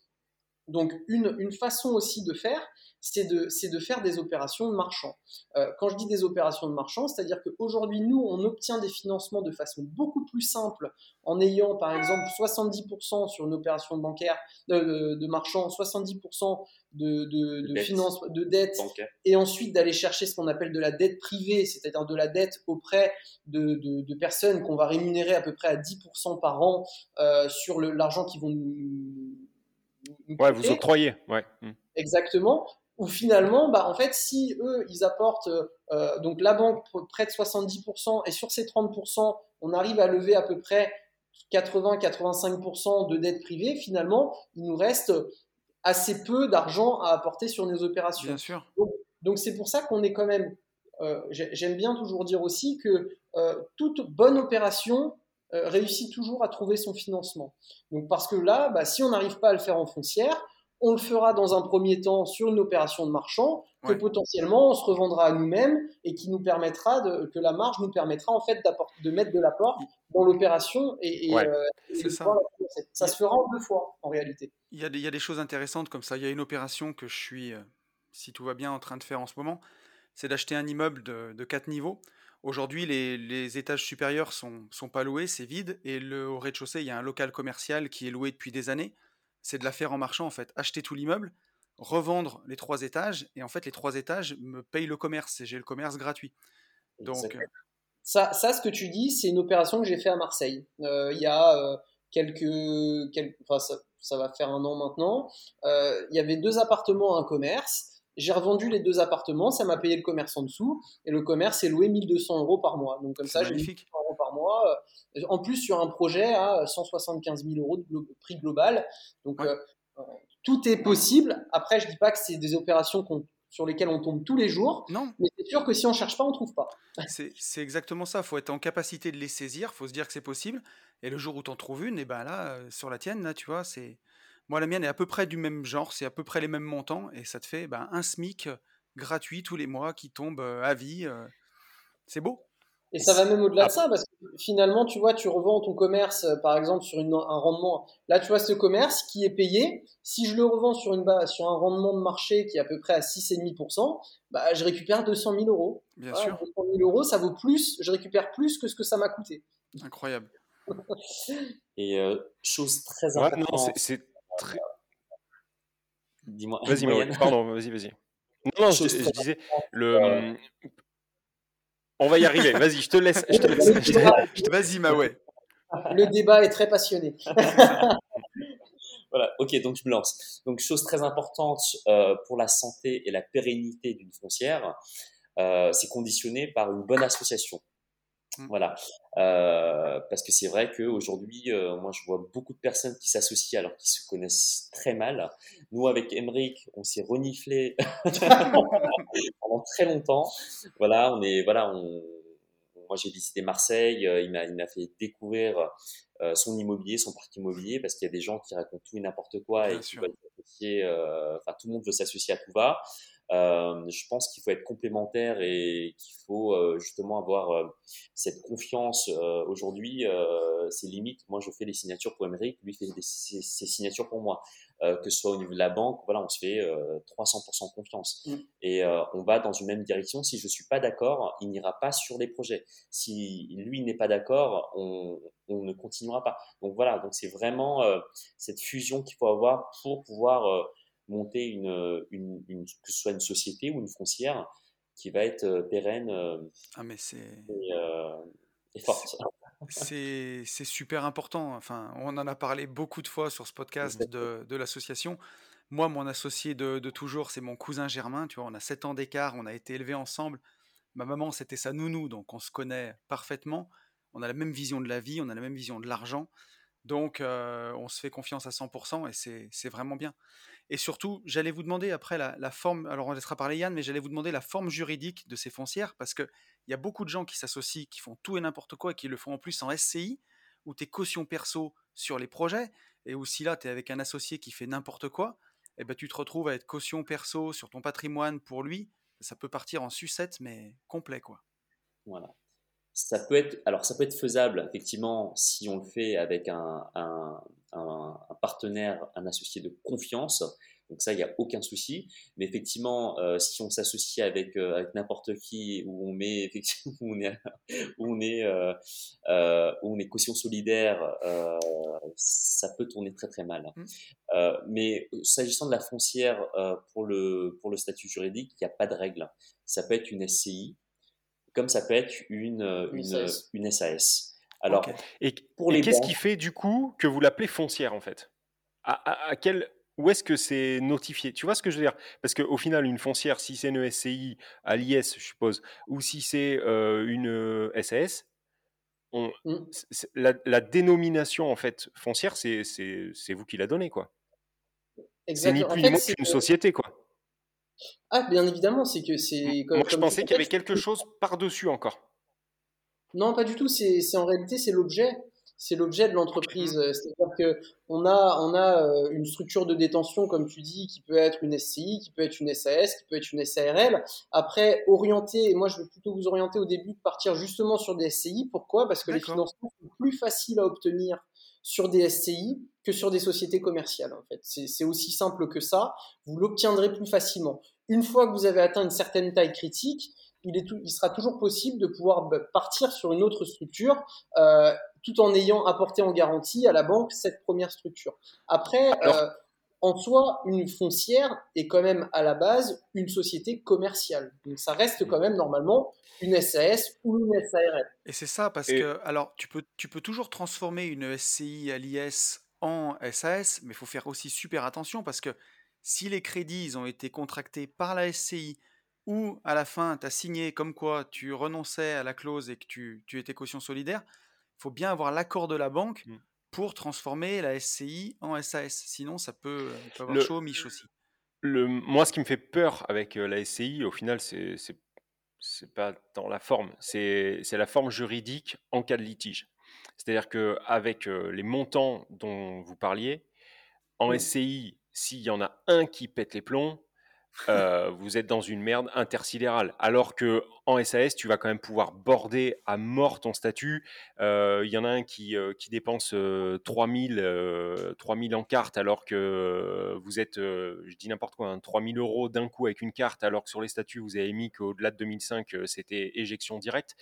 Donc une, une façon aussi de faire, c'est de, de, faire des opérations de marchand. Euh, quand je dis des opérations de marchand, c'est-à-dire qu'aujourd'hui, nous, on obtient des financements de façon beaucoup plus simple en ayant, par exemple, 70% sur une opération bancaire de, de marchand, 70% de, de, de, finance, de dette, et ensuite d'aller chercher ce qu'on appelle de la dette privée, c'est-à-dire de la dette auprès de, de personnes qu'on va rémunérer à peu près à 10% par an euh, sur l'argent qu'ils vont nous, nous Ouais, vous octroyez, ouais. Mmh. Exactement où finalement, bah, en fait, si eux, ils apportent, euh, donc la banque prête 70%, et sur ces 30%, on arrive à lever à peu près 80-85% de dettes privées, finalement, il nous reste assez peu d'argent à apporter sur nos opérations. Bien sûr. Donc c'est pour ça qu'on est quand même, euh, j'aime bien toujours dire aussi que euh, toute bonne opération réussit toujours à trouver son financement. Donc parce que là, bah, si on n'arrive pas à le faire en foncière, on le fera dans un premier temps sur une opération de marchand que potentiellement on se revendra à nous-mêmes et qui nous permettra de, que la marge nous permettra en fait de mettre de l'apport dans l'opération et, euh, ça. ça se fera en deux fois en réalité. Il y, a des, il y, a des, choses intéressantes comme ça. Il y a une opération que je suis, euh, si tout va bien, en train de faire en ce moment. C'est d'acheter un immeuble de, de quatre niveaux. Aujourd'hui, les, les, étages supérieurs sont, sont pas loués, c'est vide. Et le, au rez-de-chaussée, il y a un local commercial qui est loué depuis des années c'est de la faire en marchand en fait. Acheter tout l'immeuble, revendre les trois étages, et en fait les trois étages me payent le commerce, et j'ai le commerce gratuit. Donc, euh, ça, ça, ce que tu dis, c'est une opération que j'ai fait à Marseille. Euh, il y a euh, quelques, quelques enfin, ça, ça, va faire un an maintenant. il y avait deux appartements, un commerce. J'ai revendu les deux appartements, ça m'a payé le commerce en dessous, et le commerce est loué 1200 euros par mois. Donc comme ça, j'ai 1200 euros par mois. Euh, en plus, sur un projet à 175 000 euros de prix global. Donc euh, euh, tout est possible. Après, je dis pas que c'est des opérations sur lesquelles on tombe tous les jours. Non. Mais c'est sûr que si on cherche pas, on trouve pas. [LAUGHS] C'est exactement ça. Il faut être en capacité de les saisir. Il faut se dire que c'est possible. Et le jour où tu en trouves une, et ben là, sur la tienne, là, tu vois, c'est moi, la mienne est à peu près du même genre, c'est à peu près les mêmes montants, et ça te fait ben, un SMIC gratuit tous les mois qui tombe à vie. c'est beau. Et ça va même au-delà de ça, parce que finalement, tu vois, tu revends ton commerce, par exemple, sur une, un rendement. Là, tu vois, ce commerce qui est payé, si je le revends sur, une base, sur un rendement de marché qui est à peu près à 6,5%, bah, je récupère 200 000 euros. Bien sûr. 200 000 euros, ça vaut plus, je récupère plus que ce que ça m'a coûté. Incroyable. [LAUGHS] Et chose très importante. Très. Dis-moi. Vas-y, pardon, vas-y, vas-y. Non, non, je, disais, le... on va y arriver, vas-y, je te laisse. Je te laisse. [LAUGHS] Vas-y, Maoué. Le débat est très passionné. [LAUGHS] voilà, ok, donc je me lance. Donc, chose très importante euh, pour la santé et la pérennité d'une foncière, euh, c'est conditionné par une bonne association. Mmh. Voilà, euh, parce que c'est vrai qu'aujourd'hui, euh, moi, je vois beaucoup de personnes qui s'associent alors qu'ils se connaissent très mal. Nous, avec Emric, on s'est reniflé [LAUGHS] pendant très longtemps. Voilà, on est, voilà, on, moi, j'ai visité Marseille. Euh, il m'a, fait découvrir euh, son immobilier, son parc immobilier, parce qu'il y a des gens qui racontent tout et n'importe quoi et qui veulent s'associer. Enfin, tout le monde veut s'associer à tout va. Euh, je pense qu'il faut être complémentaire et qu'il faut euh, justement avoir euh, cette confiance. Aujourd'hui, c'est limite. Moi, je fais les signatures pour Émeric, lui fait ses, signatures pour moi. que ce soit au niveau de la banque, voilà, on se fait 300% confiance. Mm. Et on va dans une même direction. Si je suis pas d'accord, il n'ira pas sur les projets. Si lui n'est pas d'accord, on, on, ne continuera pas. Donc voilà, donc c'est vraiment cette fusion qu'il faut avoir pour pouvoir monter une, une, que ce soit une société ou une foncière qui va être euh, pérenne euh, ah, mais. Et, euh, forte. [LAUGHS] C'est, c'est super important. Enfin, on en a parlé beaucoup de fois sur ce podcast de, de l'association. Moi, mon associé de, de, toujours, c'est mon cousin Germain. Tu vois, on a 7 ans d'écart, on a été élevés ensemble. Ma maman, c'était sa nounou, donc on se connaît parfaitement. On a la même vision de la vie, on a la même vision de l'argent. Donc, on se fait confiance à 100% et c'est, c'est vraiment bien. Et surtout, j'allais vous demander après la, forme, alors on laissera parler Yann, mais j'allais vous demander la forme juridique de ces foncières, parce qu'il y a beaucoup de gens qui s'associent, qui font tout et n'importe quoi, et qui le font en plus en SCI, où tu es caution perso sur les projets, et où si là tu es avec un associé qui fait n'importe quoi, eh ben, tu te retrouves à être caution perso sur ton patrimoine pour lui, ça peut partir en sucette, mais complet quoi. Voilà. Ça peut être, alors ça peut être faisable effectivement si on le fait avec un, un, un, partenaire, un associé de confiance. Donc ça, il n'y a aucun souci. Mais effectivement, euh, si on s'associe avec, euh, avec n'importe qui, où on met effectivement, [LAUGHS] où on est, où on est, euh, euh où on est caution solidaire, ça peut tourner très très mal. Mmh. mais s'agissant de la foncière pour le pour le statut juridique, il n'y a pas de règle. Ça peut être une SCI, comme ça peut être une, euh, une, SAS. Alors, et, pour les qu'est-ce qui fait du coup que vous l'appelez foncière en fait? À, quel, Où est-ce que c'est notifié? Tu vois ce que je veux dire? Parce qu'au final, une foncière, si c'est une SCI à l'IS, je suppose, ou si c'est euh, une SAS, on, mmh. la, dénomination en fait foncière, c'est vous qui la donnez quoi. C'est ni plus ni moins qu'une société quoi. Ah, bien évidemment, c'est que c'est. Moi, je pensais qu'il y avait quelque chose par-dessus encore. Non, pas du tout. C'est en réalité, c'est l'objet. C'est l'objet de l'entreprise. Mmh. C'est-à-dire qu'on a, on a euh, une structure de détention, comme tu dis, qui peut être une SCI, qui peut être une SAS, qui peut être une SARL. Après, orienter, et moi je vais plutôt vous orienter au début de partir justement sur des SCI. Pourquoi? Parce que les financements sont plus faciles à obtenir sur des SCI que sur des sociétés commerciales. En fait, c'est aussi simple que ça. Vous l'obtiendrez plus facilement. Une fois que vous avez atteint une certaine taille critique, il, est il sera toujours possible de pouvoir bah, partir sur une autre structure euh, tout en ayant apporté en garantie à la banque cette première structure. Après, euh, en soi, une foncière est quand même à la base une société commerciale. Donc ça reste quand même normalement une SAS ou une SARL. Et c'est ça, parce que alors tu peux, tu peux toujours transformer une SCI à l'IS en SAS, mais il faut faire aussi super attention parce que si les crédits ont été contractés par la SCI ou à la fin tu as signé comme quoi tu renonçais à la clause et que tu, tu étais caution solidaire, il faut bien avoir l'accord de la banque mmh. pour transformer la SCI en SAS. Sinon, ça peut, avoir chaud, Mich aussi. Le, moi, ce qui me fait peur avec la SCI, au final, c'est c'est pas dans la forme, c'est la forme juridique en cas de litige. C'est-à-dire qu'avec les montants dont vous parliez, en SCI, s'il y en a un qui pète les plombs, euh, vous êtes dans une merde intersidérale. Alors que en SAS, tu vas quand même pouvoir border à mort ton statut. Euh, il y en a un qui, euh, dépense 3000, 3000 en carte alors que vous êtes, je dis n'importe quoi, 3000 hein, euros d'un coup avec une carte alors que sur les statuts, vous avez mis qu'au-delà de 2005, c'était éjection directe.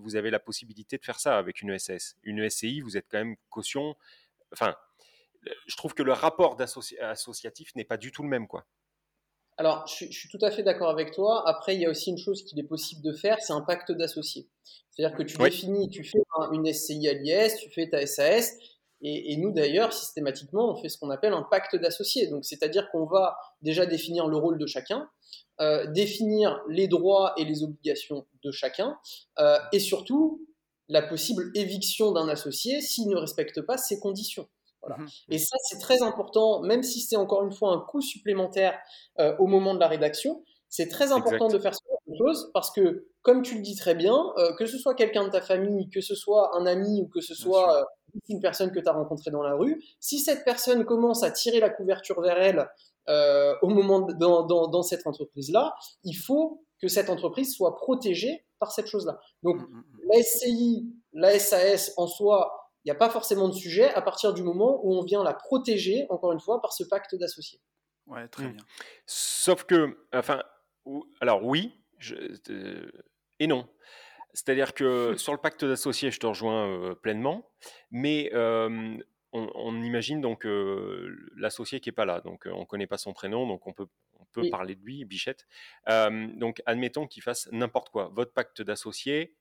Vous avez la possibilité de faire ça avec une SAS. Une SCI, vous êtes quand même caution. Enfin, je trouve que le rapport associatif n'est pas du tout le même. quoi. Alors, je, suis tout à fait d'accord avec toi. Après, il y a aussi une chose qu'il est possible de faire, c'est un pacte d'associés. C'est-à-dire que tu définis, tu fais une SCI à l'IS, tu fais ta SAS, et, nous d'ailleurs, systématiquement, on fait ce qu'on appelle un pacte d'associés. Donc, c'est-à-dire qu'on va déjà définir le rôle de chacun, euh, définir les droits et les obligations de chacun, euh, et surtout la possible éviction d'un associé s'il ne respecte pas ces conditions. Mmh Et ça, c'est très important, même si c'est encore une fois un coût supplémentaire euh, au moment de la rédaction. C'est très important de faire ce chose parce que, comme tu le dis très bien, euh, que ce soit quelqu'un de ta famille, que ce soit un ami ou que ce soit euh, une personne que tu as rencontrée dans la rue, si cette personne commence à tirer la couverture vers elle au moment dans, dans, cette entreprise-là, il faut que cette entreprise soit protégée par cette chose-là. Donc, mmh, mmh, la SCI, la SAS en soi, il n'y a pas forcément de sujet à partir du moment où on vient la protéger, encore une fois, par ce pacte d'associés. Ouais, très mmh. bien. Sauf que, enfin, alors oui, euh, et non. C'est-à-dire que [LAUGHS] sur le pacte d'associés, je te rejoins euh, pleinement, mais euh, on, imagine donc l'associé qui n'est pas là, donc on ne connaît pas son prénom, donc on peut, on peut parler de lui, Bichette. donc admettons qu'il fasse n'importe quoi. Votre pacte d'associés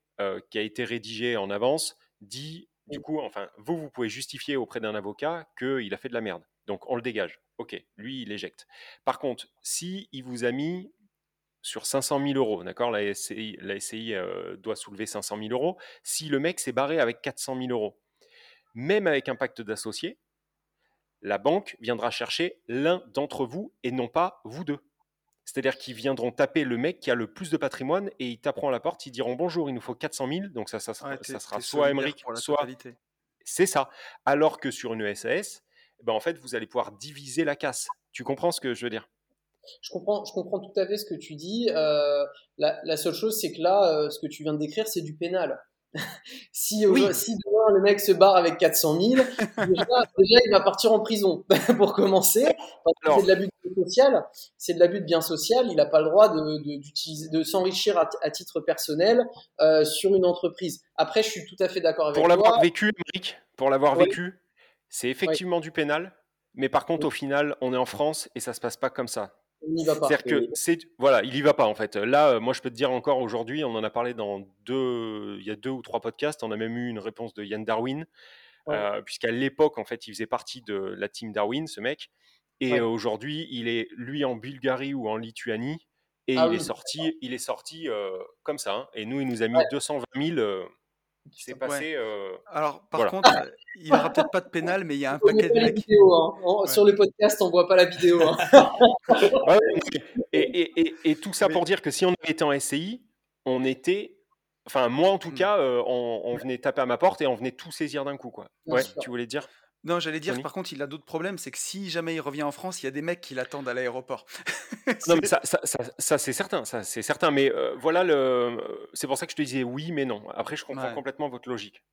qui a été rédigé en avance dit du coup, enfin, vous, vous pouvez justifier auprès d'un avocat qu'il a fait de la merde. Donc, on le dégage. Ok, lui, il éjecte. Par contre, si il vous a mis sur 500 000 euros, d'accord La SCI, euh, doit soulever 500 000 euros. Si le mec s'est barré avec 400 000 euros, même avec un pacte d'associés, la banque viendra chercher l'un d'entre vous et non pas vous deux. C'est-à-dire qu'ils viendront taper le mec qui a le plus de patrimoine et ils taperont à la porte, ils diront bonjour, il nous faut 400 000, donc ça, ça, sera, ça sera soit Emmerich, soit. C'est ça. Alors que sur une SAS, ben en fait, vous allez pouvoir diviser la casse. Tu comprends ce que je veux dire? Je comprends, je comprends tout à fait ce que tu dis. Euh, la, seule chose, c'est que là, euh, ce que tu viens de décrire, c'est du pénal. [LAUGHS] si, si demain le mec se barre avec 400 000, [LAUGHS] déjà, il va partir en prison [LAUGHS] pour commencer. C'est de l'abus de social. C'est de l'abus de bien social. Il n'a pas le droit de, de, s'enrichir à, titre personnel euh, sur une entreprise. Après, je suis tout à fait d'accord avec pour l'avoir vécu, Eric, pour l'avoir vécu, c'est effectivement du pénal. Mais par contre, au final, on est en France et ça se passe pas comme ça. C'est-à-dire que c'est voilà, il y va pas en fait. Là, euh, moi, je peux te dire encore aujourd'hui, on en a parlé dans deux, il y a deux ou trois podcasts. On a même eu une réponse de Yann Darwin, euh, puisqu'à l'époque, en fait, il faisait partie de la team Darwin, ce mec. Et aujourd'hui, il est lui en Bulgarie ou en Lituanie, et ah il, est sorti, il est sorti euh, comme ça. Hein. Et nous, il nous a mis 220 000 c'est passé. Euh, Alors, par contre, il n'y aura peut-être pas de pénal, mais il y a un [LAUGHS] paquet de mecs. Hein. Sur le podcast, on ne voit pas la vidéo. Hein. [LAUGHS] et, tout ça pour dire que si on avait été en SCI, on était. Enfin, moi en tout hmm. cas, euh, on, venait taper à ma porte et on venait tout saisir d'un coup. Quoi. Ouais, tu voulais dire? Non, j'allais dire, par contre, il a d'autres problèmes. C'est que si jamais il revient en France, il y a des mecs qui l'attendent à l'aéroport. [LAUGHS] non, mais ça, ça, ça, c'est certain. Ça, c'est certain. Mais euh, voilà, le... c'est pour ça que je te disais oui, mais non. Après, je comprends complètement votre logique.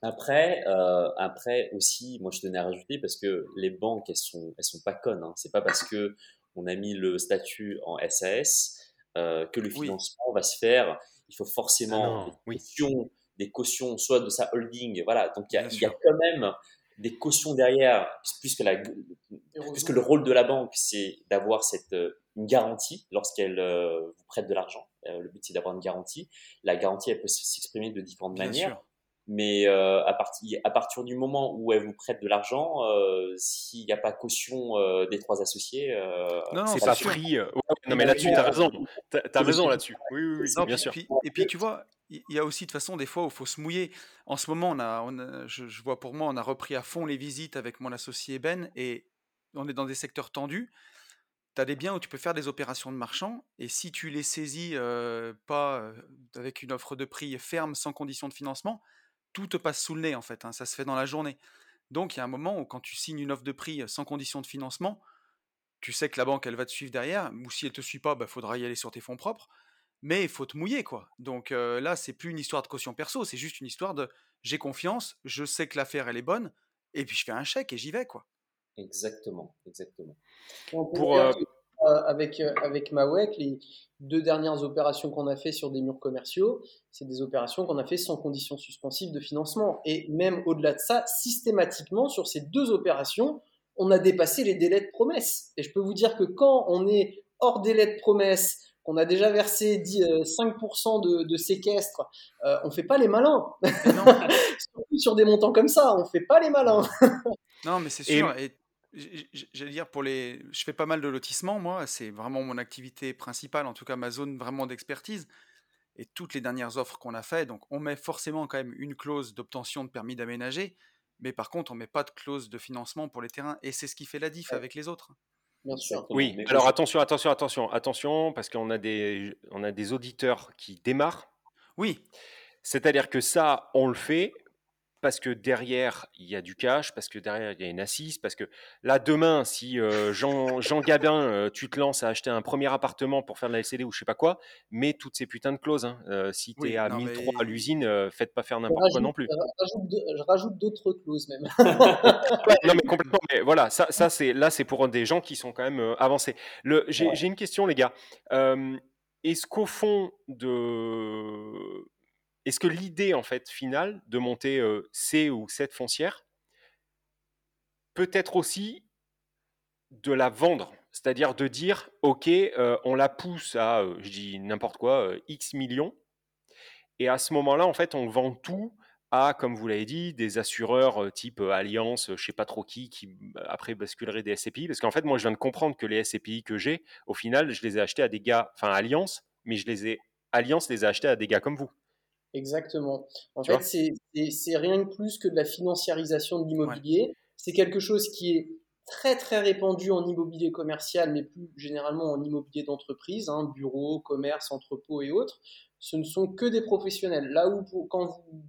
Après, euh, après aussi, moi, je tenais à rajouter parce que les banques, elles sont, elles sont pas connes. Hein. C'est pas parce que on a mis le statut en SAS euh, que le financement va se faire. Il faut forcément ah des, cautions, des, cautions, soit de sa holding. Voilà. Donc, il y, y a quand même des cautions derrière, puisque, la, puisque le rôle de la banque, c'est d'avoir cette euh, une garantie lorsqu'elle euh, vous prête de l'argent. Euh, le but, c'est d'avoir une garantie. La garantie, elle peut s'exprimer de différentes manières. Mais à, partir, à partir du moment où elle vous prête de l'argent, s'il n'y a pas caution des trois associés, c'est pas free. non, mais là-dessus, tu as raison. Tu as, raison là-dessus. Oui, oui, oui bien sûr. et puis, tu vois, il y a aussi de façon des fois où il faut se mouiller. En ce moment, on a, je, vois pour moi, on a repris à fond les visites avec mon associé Ben et on est dans des secteurs tendus. Tu as des biens où tu peux faire des opérations de marchand et si tu les saisis euh, pas euh, avec une offre de prix ferme sans condition de financement, tout te passe sous le nez en fait. Hein, ça se fait dans la journée. Donc il y a un moment où quand tu signes une offre de prix sans condition de financement, tu sais que la banque elle va te suivre derrière ou si elle te suit pas, il bah, faudra y aller sur tes fonds propres mais il faut te mouiller, quoi. Donc là, c'est plus une histoire de caution perso, c'est juste une histoire de j'ai confiance, je sais que l'affaire, elle est bonne, et puis je fais un chèque et j'y vais, quoi. Exactement, exactement. Pour, avec, avec Mawek, les deux dernières opérations qu'on a fait sur des murs commerciaux, c'est des opérations qu'on a fait sans condition suspensive de financement. Et même au-delà de ça, systématiquement, sur ces deux opérations, on a dépassé les délais de promesse. Et je peux vous dire que quand on est hors délai de promesse, qu'on a déjà versé 5% euh, de, de séquestre, euh, on fait pas les malins. [LAUGHS] Surtout sur des montants comme ça, on fait pas les malins. non, mais c'est sûr. Et... J'allais dire, pour les... je fais pas mal de lotissements, moi, c'est vraiment mon activité principale, en tout cas ma zone vraiment d'expertise. Et toutes les dernières offres qu'on a fait, donc on met forcément quand même une clause d'obtention de permis d'aménager, mais par contre on met pas de clause de financement pour les terrains, et c'est ce qui fait la diff avec les autres. Oui, alors attention, attention, attention, attention, parce qu'on a des, on a des auditeurs qui démarrent. Oui. C'est-à-dire que ça, on le fait, parce que derrière, il y a du cash, parce que derrière, il y a une assise, parce que là, demain, si euh, Jean, Jean Gabin, euh, tu te lances à acheter un premier appartement pour faire de la LCD ou je sais pas quoi, mets toutes ces putains de clauses. Hein. Euh, si tu es à 1003 à l'usine, faites pas faire n'importe quoi non plus. Je rajoute d'autres clauses même. [LAUGHS] [LAUGHS] non, mais complètement. Mais voilà, ça, ça c'est, là, c'est pour des gens qui sont quand même avancés. J'ai une question, les gars. Est-ce qu'au fond de est-ce que l'idée en fait finale de monter C ou cette foncière peut être aussi de la vendre, c'est-à-dire de dire ok, on la pousse à, je dis n'importe quoi, X millions, et à ce moment-là en fait on vend tout à, comme vous l'avez dit, des assureurs type Alliance, je sais pas trop qui, qui bah, après basculeraient des SCPI, parce qu'en fait moi je viens de comprendre que les SCPI que j'ai, au final je les ai achetés à des gars, enfin Alliance, mais je les ai Alliance les a achetés à des gars comme vous. Exactement. En fait, c'est rien de plus que de la financiarisation de l'immobilier. C'est quelque chose qui est très très répandu en immobilier commercial, mais plus généralement en immobilier d'entreprise, hein, bureaux, commerce, entrepôts et autres. Ce ne sont que des professionnels. Là où quand vous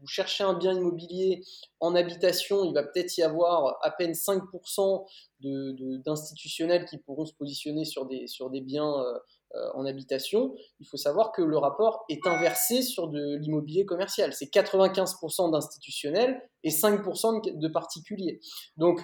vous cherchez un bien immobilier en habitation, il va peut-être y avoir à peine 5% d'institutionnels qui pourront se positionner sur des, sur des biens euh, en habitation. Il faut savoir que le rapport est inversé sur de l'immobilier commercial. C'est 95% d'institutionnels et 5% de particuliers. Donc,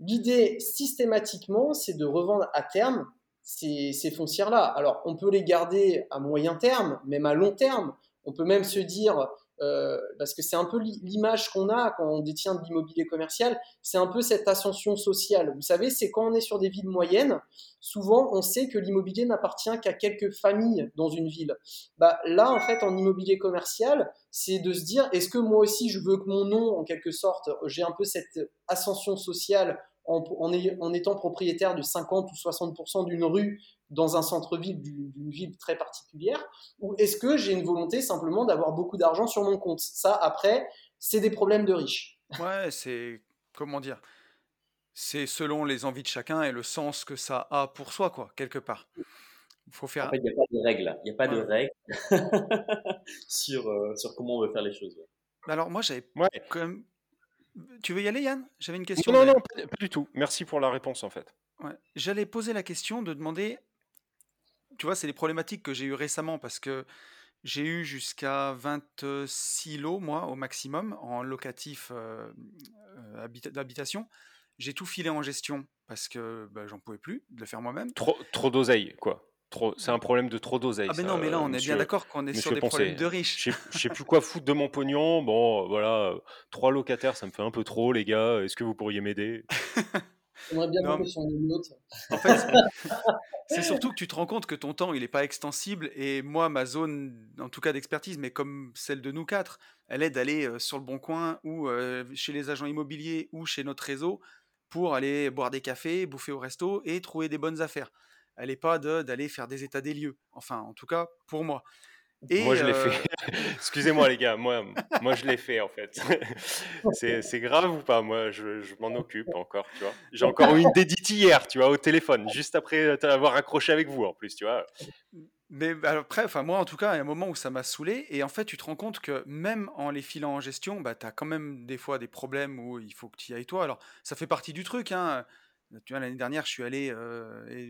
l'idée systématiquement, c'est de revendre à terme ces, ces foncières-là. Alors, on peut les garder à moyen terme, même à long terme. On peut même se dire, euh, parce que c'est un peu l'image qu'on a quand on détient de l'immobilier commercial, c'est un peu cette ascension sociale. Vous savez, c'est quand on est sur des villes moyennes, souvent on sait que l'immobilier n'appartient qu'à quelques familles dans une ville. Bah, là, en fait, en immobilier commercial, c'est de se dire, est-ce que moi aussi je veux que mon nom, en quelque sorte, j'ai un peu cette ascension sociale en, en, étant propriétaire de 50 ou 60% d'une rue dans un centre-ville d'une ville très particulière Ou est-ce que j'ai une volonté simplement d'avoir beaucoup d'argent sur mon compte? Ça, après, c'est des problèmes de riches. Ouais, c'est. Comment dire? C'est selon les envies de chacun et le sens que ça a pour soi, quoi, quelque part. Il faut faire. En fait, il n'y a pas de règles. Il n'y a pas de règles [LAUGHS] sur, euh, sur comment on veut faire les choses. Alors, moi, j'avais ouais. quand même. Tu veux y aller, Yann? J'avais une question. Non, non, non, pas du tout. Merci pour la réponse, en fait. Ouais. J'allais poser la question de demander tu vois, c'est les problématiques que j'ai eues récemment parce que j'ai eu jusqu'à 26 lots, moi, au maximum, en locatif euh, euh, d'habitation. J'ai tout filé en gestion parce que bah, j'en pouvais plus de le faire moi-même. Trop, trop d'oseille, quoi. Trop, c'est un problème de trop d'oseille. Ah ben non, mais là, on est bien d'accord qu'on est sur des problèmes de riches. Je sais, sais plus quoi foutre de mon pognon. Bon, voilà, trois locataires, ça me fait un peu trop, les gars. Est-ce que vous pourriez m'aider? [LAUGHS] J'aimerais bien non, son En fait, c'est surtout que tu te rends compte que ton temps, il n'est pas extensible. Et moi, ma zone, en tout cas d'expertise, mais comme celle de nous quatre, elle est d'aller euh, sur le bon coin ou euh, chez les agents immobiliers ou chez notre réseau pour aller boire des cafés, bouffer au resto et trouver des bonnes affaires. Elle n'est pas d'aller faire des états des lieux. Enfin, en tout cas, pour moi moi, je l'ai fait. [LAUGHS] Excusez-moi, les gars. Moi, moi je l'ai fait, en fait. [LAUGHS] c'est grave ou pas? Moi, je, je m'en occupe encore, tu vois. J'ai encore eu une dédite hier, tu vois, au téléphone, juste après avoir accroché avec vous, en plus, tu vois. Mais après, enfin, moi, en tout cas, il y a un moment où ça m'a saoulé. Et en fait, tu te rends compte que même en les filant en gestion, bah, tu as quand même des fois des problèmes où il faut que tu y ailles toi. Alors, ça fait partie du truc, hein. Tu vois, l'année dernière, je suis allé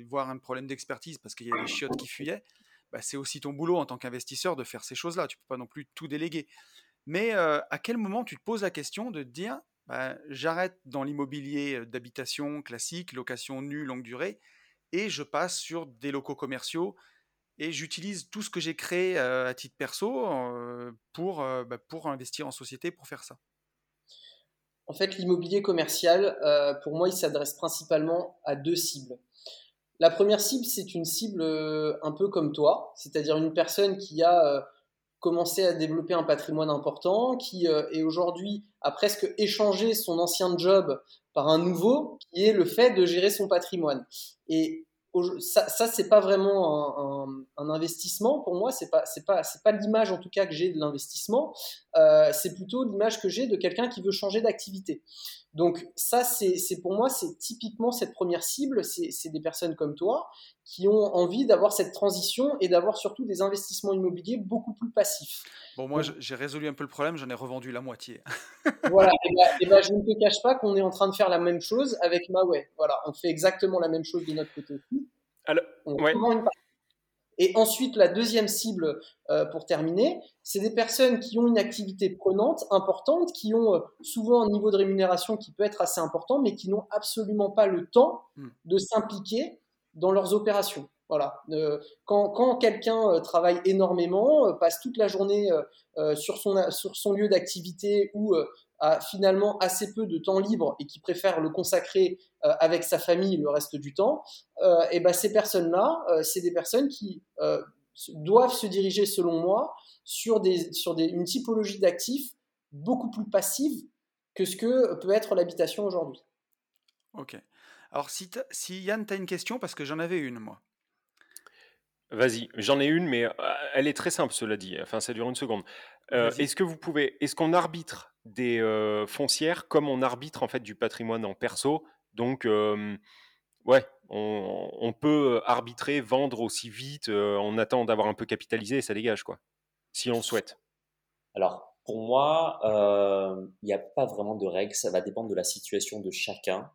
voir un problème d'expertise parce qu'il y a des chiottes qui fuyaient. Bah, c'est aussi ton boulot en tant qu'investisseur de faire ces choses-là. Tu peux pas non plus tout déléguer. Mais à quel moment tu te poses la question de te dire bah, j'arrête dans l'immobilier d'habitation classique, location nue, longue durée, et je passe sur des locaux commerciaux et j'utilise tout ce que j'ai créé à titre perso pour, bah, pour investir en société, pour faire ça? En fait, l'immobilier commercial, pour moi, il s'adresse principalement à deux cibles. La première cible, c'est une cible euh, un peu comme toi, c'est-à-dire une personne qui a euh, commencé à développer un patrimoine important, qui euh, est aujourd'hui a presque échangé son ancien job par un nouveau, qui est le fait de gérer son patrimoine. Et ça, ça c'est pas vraiment un, investissement pour moi. C'est pas, c'est pas, c'est pas l'image en tout cas que j'ai de l'investissement. C'est plutôt l'image que j'ai de quelqu'un qui veut changer d'activité. Donc ça, c'est, pour moi, c'est typiquement cette première cible. C'est, des personnes comme toi qui ont envie d'avoir cette transition et d'avoir surtout des investissements immobiliers beaucoup plus passifs. Bon, moi, j'ai résolu un peu le problème. J'en ai revendu la moitié. [LAUGHS] voilà. Et ben, et ben, je ne te cache pas qu'on est en train de faire la même chose avec Maway. Voilà, on fait exactement la même chose de notre côté aussi. Et ensuite, la deuxième cible, euh, pour terminer, c'est des personnes qui ont une activité prenante, importante, qui ont euh, souvent un niveau de rémunération qui peut être assez important, mais qui n'ont absolument pas le temps hmm. de s'impliquer dans leurs opérations. Voilà. Euh, quand, quand quelqu'un travaille énormément, passe toute la journée sur, son, sur son lieu d'activité ou a finalement assez peu de temps libre et qui préfère le consacrer euh, avec sa famille le reste du temps, euh, et ben ces personnes-là, euh, c'est des personnes qui doivent se diriger, selon moi, sur, des, sur des, une typologie d'actifs beaucoup plus passive que ce que peut être l'habitation aujourd'hui. Ok. Alors si, si Yann, tu as une question, parce que j'en avais une, moi. Vas-y, j'en ai une, mais elle est très simple, cela dit. Enfin, ça dure une seconde. est-ce que vous pouvez, est-ce qu'on arbitre des foncières comme on arbitre en fait du patrimoine en perso Donc, ouais, on, peut arbitrer, vendre aussi vite. on attend d'avoir un peu capitalisé et ça dégage quoi, si on souhaite. Alors, Pour moi, il n'y a pas vraiment de règles, ça va dépendre de la situation de chacun.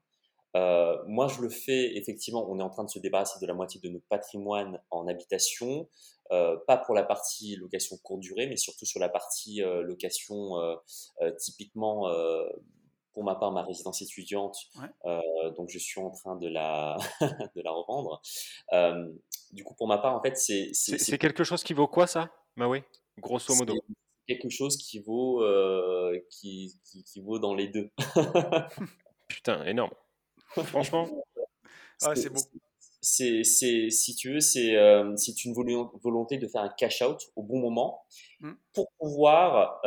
Moi, je le fais, effectivement, on est en train de se débarrasser de la moitié de notre patrimoine en habitation, pas pour la partie location courte durée, mais surtout sur la partie location typiquement pour ma part ma résidence étudiante, donc je suis en train de la, [LAUGHS] de la revendre. du coup, pour ma part, en fait, c'est. C'est quelque chose qui vaut quoi ça? Bah oui, grosso modo. Quelque chose qui vaut, qui, qui, vaut dans les deux. [LAUGHS] Putain, énorme. [LAUGHS] Franchement. ah, c'est beau. C'est, si tu veux, c'est c'est une volonté de faire un cash out au bon moment mmh. pour pouvoir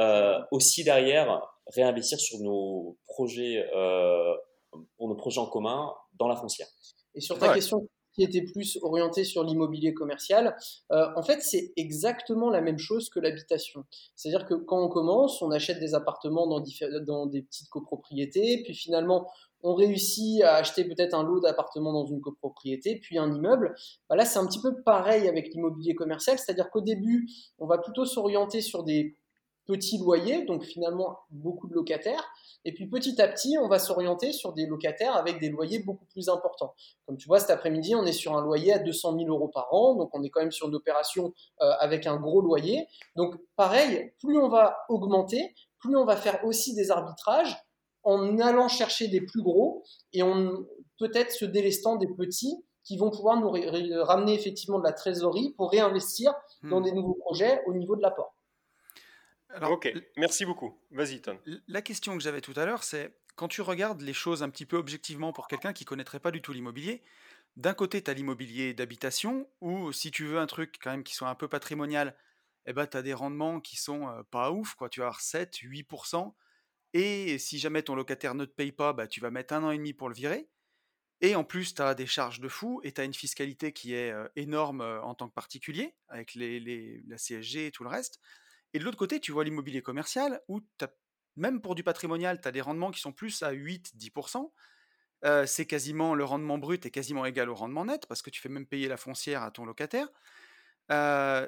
aussi derrière réinvestir sur nos projets, euh, pour nos projets en commun dans la foncière. Et sur ta question qui était plus orientée sur l'immobilier commercial, euh, en fait, c'est exactement la même chose que l'habitation. C'est-à-dire que quand on commence, on achète des appartements dans, dans des petites copropriétés, puis finalement, on réussit à acheter peut-être un lot d'appartements dans une copropriété, puis un immeuble. Bah là, c'est un petit peu pareil avec l'immobilier commercial, c'est-à-dire qu'au début, on va plutôt s'orienter sur des petits loyers, donc finalement beaucoup de locataires. Et puis petit à petit, on va s'orienter sur des locataires avec des loyers beaucoup plus importants. Comme tu vois, cet après-midi, on est sur un loyer à 200 000 euros par an, donc on est quand même sur une opération euh, avec un gros loyer. Donc pareil, plus on va augmenter, plus on va faire aussi des arbitrages en allant chercher des plus gros et en peut-être se délestant des petits qui vont pouvoir nous ramener effectivement de la trésorerie pour réinvestir dans hmm. des nouveaux projets au niveau de l'apport ok, merci beaucoup. Vas-y, Ton. La question que j'avais tout à l'heure, c'est quand tu regardes les choses un petit peu objectivement pour quelqu'un qui connaîtrait pas du tout l'immobilier, d'un côté, tu as l'immobilier d'habitation, ou si tu veux un truc quand même qui soit un peu patrimonial, eh ben, tu as des rendements qui sont euh, pas ouf, quoi. tu vas avoir 7, 8%, et si jamais ton locataire ne te paye pas, bah, tu vas mettre un an et demi pour le virer. Et en plus, tu as des charges de fou et tu as une fiscalité qui est énorme en tant que particulier, avec les, la CSG et tout le reste. Et de l'autre côté, tu vois l'immobilier commercial où même pour du patrimonial, tu as des rendements qui sont plus à 8-10%. Euh, c'est quasiment le rendement brut est quasiment égal au rendement net parce que tu fais même payer la foncière à ton locataire.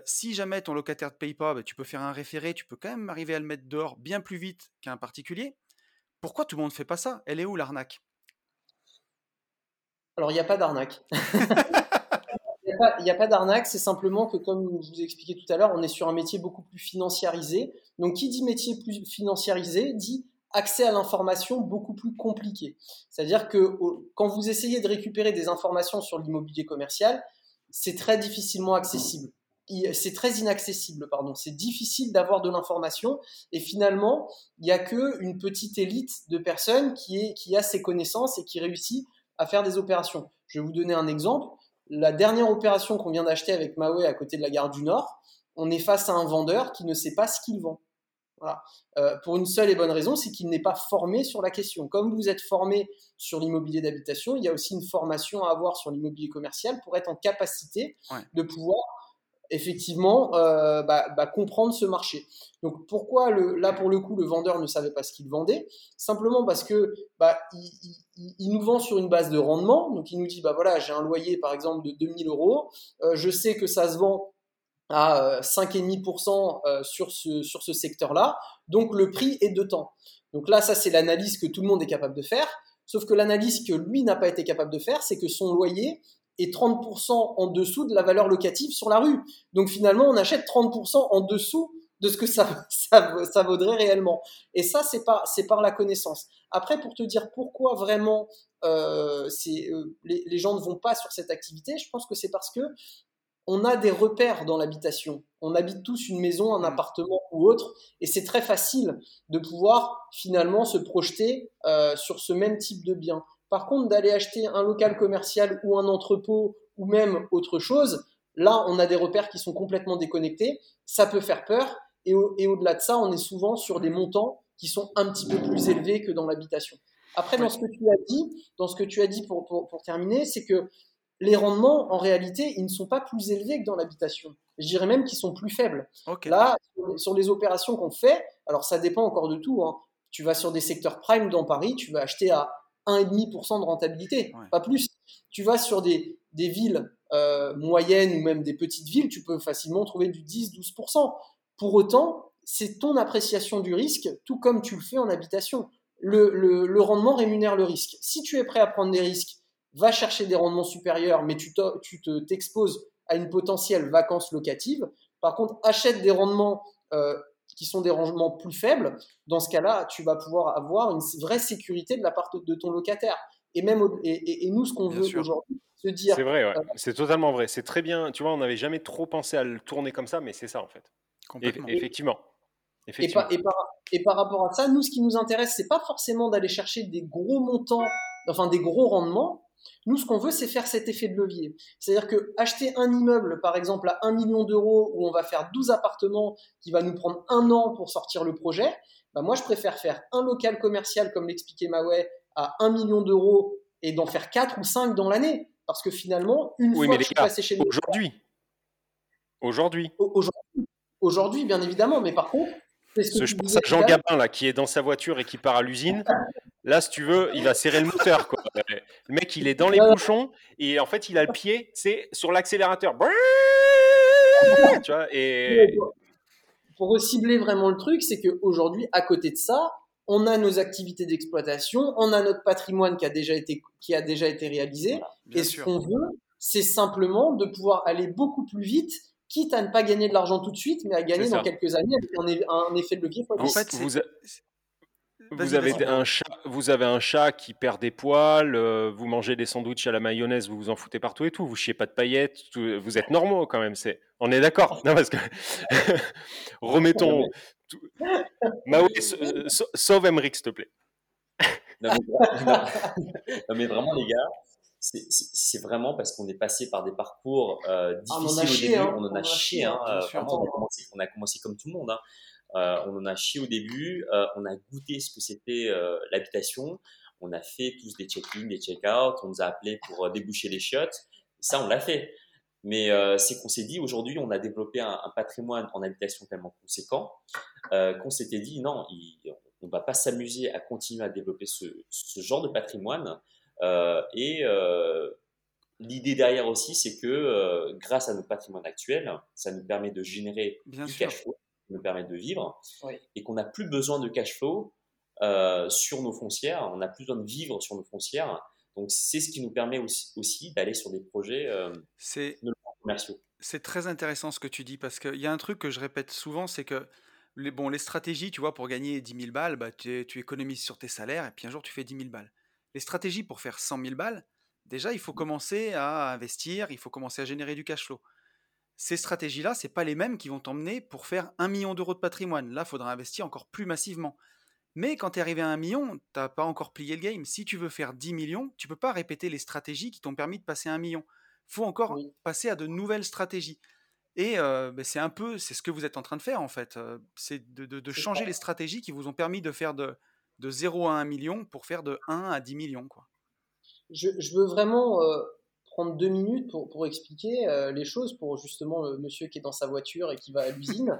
Si jamais ton locataire ne te paye pas, bah, tu peux faire un référé, tu peux quand même arriver à le mettre dehors bien plus vite qu'un particulier. Pourquoi tout le monde ne fait pas ça? Elle est où l'arnaque? Alors il n'y a pas d'arnaque. [LAUGHS] Il n'y a pas, d'arnaque, c'est simplement que, comme je vous ai expliqué tout à l'heure, on est sur un métier beaucoup plus financiarisé. Donc, qui dit métier plus financiarisé dit accès à l'information beaucoup plus compliqué. C'est-à-dire que quand vous essayez de récupérer des informations sur l'immobilier commercial, c'est très difficilement accessible. C'est très inaccessible, pardon. C'est difficile d'avoir de l'information et finalement, il n'y a qu'une petite élite de personnes qui, est, qui a ces connaissances et qui réussit à faire des opérations. Je vais vous donner un exemple la dernière opération qu'on vient d'acheter avec Maui à côté de la gare du Nord, on est face à un vendeur qui ne sait pas ce qu'il vend. Voilà. Euh, pour une seule et bonne raison, c'est qu'il n'est pas formé sur la question. Comme vous êtes formé sur l'immobilier d'habitation, il y a aussi une formation à avoir sur l'immobilier commercial pour être en capacité de pouvoir effectivement euh, bah, bah, comprendre ce marché. Donc pourquoi le, là pour le coup le vendeur ne savait pas ce qu'il vendait? Simplement parce que bah, il, nous vend sur une base de rendement. Donc il nous dit bah voilà j'ai un loyer par exemple de 2000 euros, euh, je sais que ça se vend à 5,5% euh, sur ce, sur ce secteur-là, donc le prix est de temps. Donc là ça c'est l'analyse que tout le monde est capable de faire. Sauf que l'analyse que lui n'a pas été capable de faire, c'est que son loyer et 30% en dessous de la valeur locative sur la rue. Donc finalement, on achète 30% en dessous de ce que ça, [LAUGHS] ça, vaudrait réellement. Et ça, c'est par, par la connaissance. Après, pour te dire pourquoi vraiment euh, euh, les, gens ne vont pas sur cette activité, je pense que c'est parce que on a des repères dans l'habitation. On habite tous une maison, un mmh. appartement ou autre, et c'est très facile de pouvoir finalement se projeter euh, sur ce même type de bien. Par contre, d'aller acheter un local commercial ou un entrepôt ou même autre chose, là, on a des repères qui sont complètement déconnectés. Ça peut faire peur. Et, au, delà de ça, on est souvent sur des montants qui sont un petit peu plus élevés que dans l'habitation. Après, dans ce que tu as dit, dans ce que tu as dit pour, pour, terminer, c'est que les rendements, en réalité, ils ne sont pas plus élevés que dans l'habitation. Je dirais même qu'ils sont plus faibles. Là, sur les opérations qu'on fait, alors ça dépend encore de tout. Hein. Tu vas sur des secteurs prime dans Paris, tu vas acheter à 1,5% de rentabilité, pas plus. Tu vas sur des, des villes euh, moyennes ou même des petites villes, tu peux facilement trouver du 10-12%. Pour autant, c'est ton appréciation du risque, tout comme tu le fais en habitation. Le, le, rendement rémunère le risque. Si tu es prêt à prendre des risques, va chercher des rendements supérieurs, mais tu t'exposes te, à une potentielle vacance locative. Par contre, achète des rendements euh, qui sont des rendements plus faibles. Dans ce cas-là, tu vas pouvoir avoir une vraie sécurité de la part de ton locataire. Et même et, nous, ce qu'on veut aujourd'hui, se dire. C'est vrai, ouais. Euh, c'est totalement vrai. C'est très bien. Tu vois, on n'avait jamais trop pensé à le tourner comme ça, mais c'est ça en fait. effectivement. Et par, et, par, rapport à ça, nous, ce qui nous intéresse, c'est pas forcément d'aller chercher des gros montants, enfin des gros rendements. Nous, ce qu'on veut, c'est faire cet effet de levier. C'est-à-dire que acheter un immeuble, par exemple, à 1 million d'euros, où on va faire 12 appartements, qui va nous prendre un an pour sortir le projet, bah moi, je préfère faire un local commercial, comme l'expliquait Maway, à 1 million d'euros et d'en faire 4 ou 5 dans l'année. Parce que finalement, une fois que je suis passé chez nous. Aujourd'hui. Aujourd'hui. Aujourd'hui, bien évidemment, mais par contre, ce, je pense à Jean Gabin là, qui est dans sa voiture et qui part à l'usine. Là, si tu veux, il va serrer le moteur. Quoi. Le mec, il est dans les bouchons et en fait, il a le pied, c'est sur l'accélérateur. Tu vois, et... Pour cibler vraiment le truc, c'est qu'aujourd'hui, à côté de ça, on a nos activités d'exploitation, on a notre patrimoine qui a déjà été, qui a déjà été réalisé. et ce qu'on veut, c'est simplement de pouvoir aller beaucoup plus vite quitte à ne pas gagner de l'argent tout de suite, mais à gagner dans quelques années avec un, effet de levier. En fait, vous, vous avez un chat, vous avez un chat qui perd des poils, euh, vous mangez des sandwichs à la mayonnaise, vous vous en foutez partout et tout, vous chiez pas de paillettes, vous êtes normaux quand même. C'est, on est d'accord. Non parce que [LAUGHS] remettons. Tout... sauve Emmerich s'il te plaît. non, mais [LAUGHS] vraiment les gars, c'est vraiment parce qu'on est passé par des parcours euh, ah, difficiles au début. on en a, chié. Hein, euh, on, a commencé, on, a commencé, comme tout le monde. Hein. Euh, on en a chié au début. on a goûté ce que c'était l'habitation. On a fait tous des check-in, des check-out. On nous a appelés pour déboucher les chiottes. Ça, on l'a fait. Mais c'est qu'on s'est dit aujourd'hui, on a développé un, patrimoine en habitation tellement conséquent qu'on s'était dit non, on ne va pas s'amuser à continuer à développer ce, ce genre de patrimoine euh, et euh, l'idée derrière aussi, c'est que euh, grâce à notre patrimoine actuel, ça nous permet de générer du cash flow, nous permet de vivre, et qu'on n'a plus besoin de cash flow sur nos foncières, on n'a plus besoin de vivre sur nos foncières. Donc c'est ce qui nous permet aussi, aussi d'aller sur des projets commerciaux. C'est très intéressant ce que tu dis parce qu'il y a un truc que je répète souvent, c'est que les, bon, les stratégies, tu vois, pour gagner 10 000 balles, bah, tu, tu, économises sur tes salaires et puis un jour tu fais 10 000 balles les stratégies pour faire 100 000 balles, déjà, il faut commencer à investir, il faut commencer à générer du cash flow. Ces stratégies-là, ce pas les mêmes qui vont t'emmener pour faire un million d'euros de patrimoine. Là, il faudra investir encore plus massivement. Mais quand tu es arrivé à un million, tu n'as pas encore plié le game. Si tu veux faire 10 millions, tu peux pas répéter les stratégies qui t'ont permis de passer à un million. Il faut encore passer à de nouvelles stratégies. Et euh, ben, c'est un peu, c'est ce que vous êtes en train de faire en fait. Euh, c'est de, changer les stratégies qui vous ont permis de faire de, de 0 à 1 million pour faire de 1 à 10 millions. Quoi. Je, veux vraiment euh, prendre deux minutes pour, expliquer euh, les choses pour justement le monsieur qui est dans sa voiture et qui va à l'usine.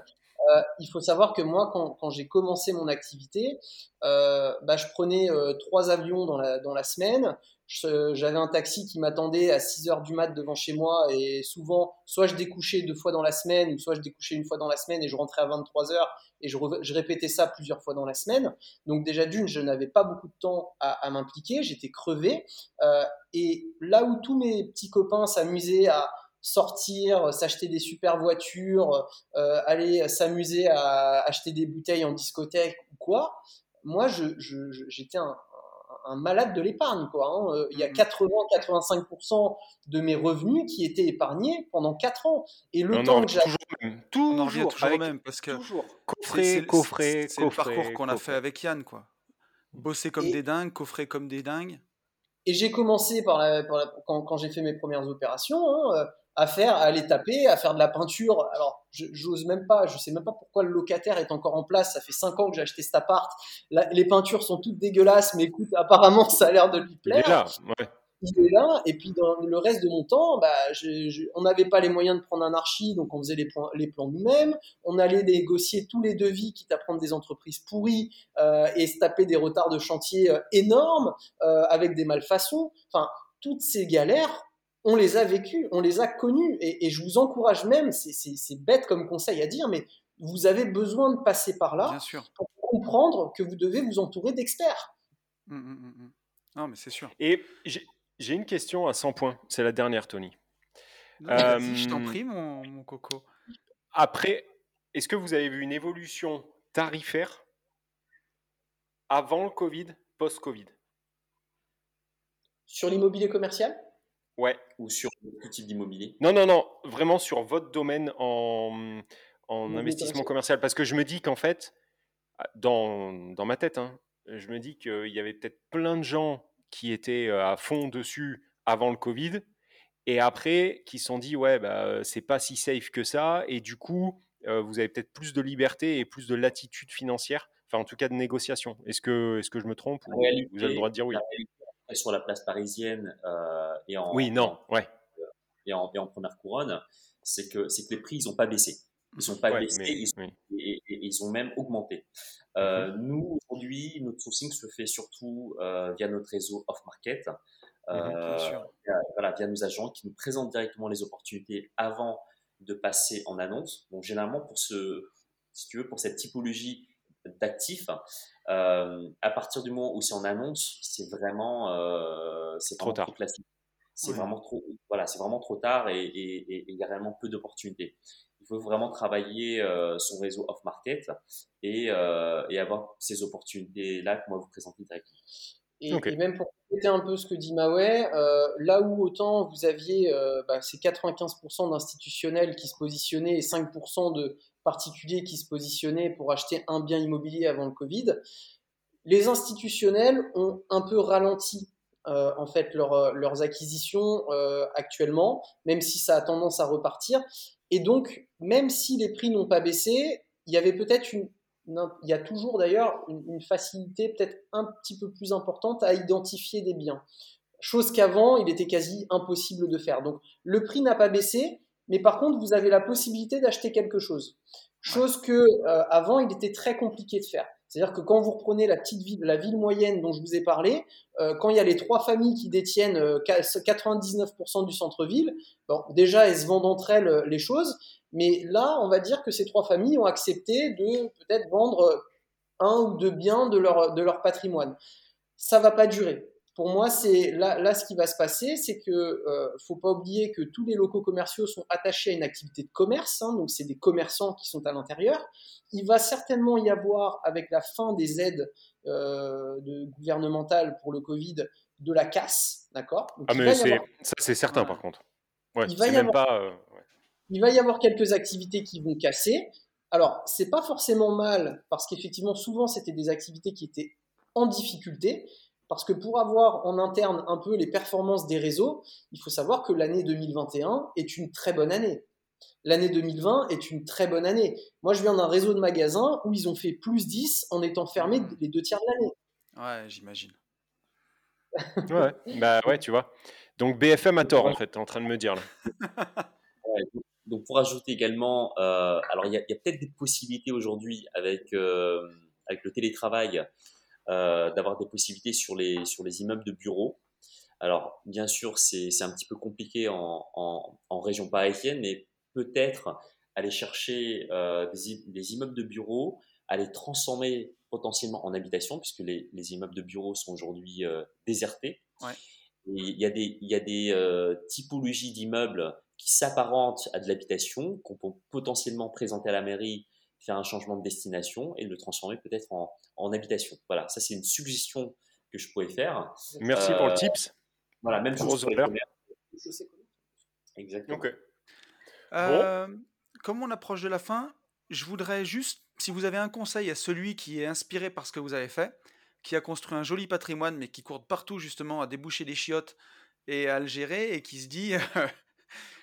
Euh, il faut savoir que moi, quand, j'ai commencé mon activité, bah, je prenais trois avions dans la, semaine j'avais un taxi qui m'attendait à 6 heures du mat devant chez moi et souvent, soit je découchais deux fois dans la semaine, soit je découchais une fois dans la semaine et je rentrais à 23 heures et je, répétais ça plusieurs fois dans la semaine. Donc déjà d'une, je n'avais pas beaucoup de temps à, à m'impliquer, j'étais crevé. Euh, et là où tous mes petits copains s'amusaient à sortir, s'acheter des super voitures, euh, aller s'amuser à acheter des bouteilles en discothèque ou quoi, moi, j'étais je, je, un, un malade de l'épargne. Quoi, hein. euh, Il y a 80-85% mm. de mes revenus qui étaient épargnés pendant 4 ans. Et le temps que j'ai. Toujours, toujours, toujours même. Parce que toujours. Coffret, coffret, C'est le parcours qu'on a fait avec Yann. quoi. Bosser comme des dingues, coffrer comme des dingues. Et j'ai commencé par, la, quand, quand j'ai fait mes premières opérations. Hein, euh, à faire, à aller taper, à faire de la peinture. Alors, j'ose même pas, je sais même pas pourquoi le locataire est encore en place. Ça fait cinq ans que j'ai acheté cet appart. les peintures sont toutes dégueulasses, mais écoute, [LAUGHS] apparemment, ça a l'air de lui plaire. Il est là, ouais. Il est là, et puis dans le reste de mon temps, bah, on n'avait pas les moyens de prendre un archi, donc on faisait les, plans, les plans nous-mêmes. On allait négocier tous les devis, quitte à prendre des entreprises pourries euh, et se taper des retards de chantier euh, énormes euh, avec des malfaçons. Enfin, toutes ces galères, on les a vécues, on les a connues. Et, je vous encourage même, c'est bête comme conseil à dire, mais vous avez besoin de passer par là pour comprendre que vous devez vous entourer d'experts. Mmh, mmh, mmh, non, mais c'est sûr. Et j'ai une question à 100 points. C'est la dernière, Tony. je t'en prie, mon, mon coco. Après, est-ce que vous avez vu une évolution tarifaire avant le Covid, post-Covid? Sur l'immobilier commercial? Ouais. Ou sur tout type d'immobilier. Non, non, non, vraiment sur votre domaine en, en investissement commercial. Parce que je me dis qu'en fait, dans, dans, ma tête, hein, je me dis qu'il y avait peut-être plein de gens qui étaient euh, à fond dessus avant le Covid et après qui se sont dit ouais bah c'est pas si safe que ça et du coup euh, vous avez peut-être plus de liberté et plus de latitude financière enfin en tout cas de négociation. Est-ce que est-ce que je me trompe ou vous avez le droit de dire oui? Sur la place parisienne euh, et en oui non ouais. et en, et en première couronne c'est que c'est que les prix ils ont pas baissé. Ils sont pas baissés et, ils ont même augmenté. Euh, mmh nous aujourd'hui notre sourcing se fait surtout via notre réseau off market euh, via, voilà, via nos agents qui nous présentent directement les opportunités avant de passer en annonce. Donc généralement pour ce, si tu veux, pour cette typologie d'actifs, euh, à partir du moment où c'est en annonce, c'est vraiment, euh, c'est trop tard. classique. C'est vraiment trop, voilà, c'est vraiment trop tard et il y a réellement peu d'opportunités. Il faut vraiment travailler euh, son réseau off market et, euh, et avoir ces opportunités là que moi vous présenter directement. Et, même pour compléter un peu ce que dit Maway, euh, là où autant vous aviez euh, bah, ces 95% d'institutionnels qui se positionnaient et 5% de particuliers qui se positionnaient pour acheter un bien immobilier avant le Covid, les institutionnels ont un peu ralenti euh, en fait leur, leurs acquisitions euh, actuellement, même si ça a tendance à repartir. Et donc, même si les prix n'ont pas baissé, il y avait peut-être une il y a toujours d'ailleurs une, facilité peut-être un petit peu plus importante à identifier des biens. Chose qu'avant, il était quasi impossible de faire. Donc le prix n'a pas baissé, mais par contre, vous avez la possibilité d'acheter quelque chose. Chose que euh, avant, il était très compliqué de faire. C'est-à-dire que quand vous reprenez la petite ville, la ville moyenne dont je vous ai parlé, euh, quand il y a les trois familles qui détiennent 99% euh, du centre-ville, bon, déjà elles se vendent entre elles les choses, mais là, on va dire que ces trois familles ont accepté de peut-être vendre un ou deux biens de leur, de leur patrimoine. Ça va pas durer. Pour moi, c'est là, là ce qui va se passer, c'est que euh, faut pas oublier que tous les locaux commerciaux sont attachés à une activité de commerce, hein, donc c'est des commerçants qui sont à l'intérieur. Il va certainement y avoir, avec la fin des aides euh, de, gouvernementales pour le Covid, de la casse, d'accord? Ah mais ça c'est certain par contre. Ouais, il va y même avoir... pas. Euh, il va y avoir quelques activités qui vont casser. Alors, c'est pas forcément mal parce qu'effectivement, souvent, c'était des activités qui étaient en difficulté. Parce que pour avoir en interne un peu les performances des réseaux, il faut savoir que l'année 2021 est une très bonne année. L'année 2020 est une très bonne année. Moi, je viens d'un réseau de magasins où ils ont fait plus 10 en étant fermés les deux tiers de l'année. Ouais, j'imagine. [LAUGHS] ouais, bah ouais, tu vois. Donc BFM a tort, en fait, tu es en train de me dire là. [LAUGHS] Donc pour ajouter également, euh, alors il y a, peut-être des possibilités aujourd'hui avec euh, avec le télétravail euh, d'avoir des possibilités sur les sur les immeubles de bureaux. Alors bien sûr c'est un petit peu compliqué en, en, en région parisienne, mais peut-être aller chercher des, des, immeubles de bureaux, les transformer potentiellement en habitation, puisque les, les immeubles de bureaux sont aujourd'hui désertés. Ouais. Et il y a des, il y a des typologies d'immeubles qui s'apparente à de l'habitation, qu'on peut potentiellement présenter à la mairie, faire un changement de destination et le transformer peut-être en, en, habitation. Voilà, ça c'est une suggestion que je pourrais faire. Merci pour le euh, tips. Voilà, même chose pour Exactement. Euh, comme on approche de la fin, je voudrais juste, si vous avez un conseil à celui qui est inspiré par ce que vous avez fait, qui a construit un joli patrimoine, mais qui court partout justement à déboucher des chiottes et à le gérer, et qui se dit [LAUGHS]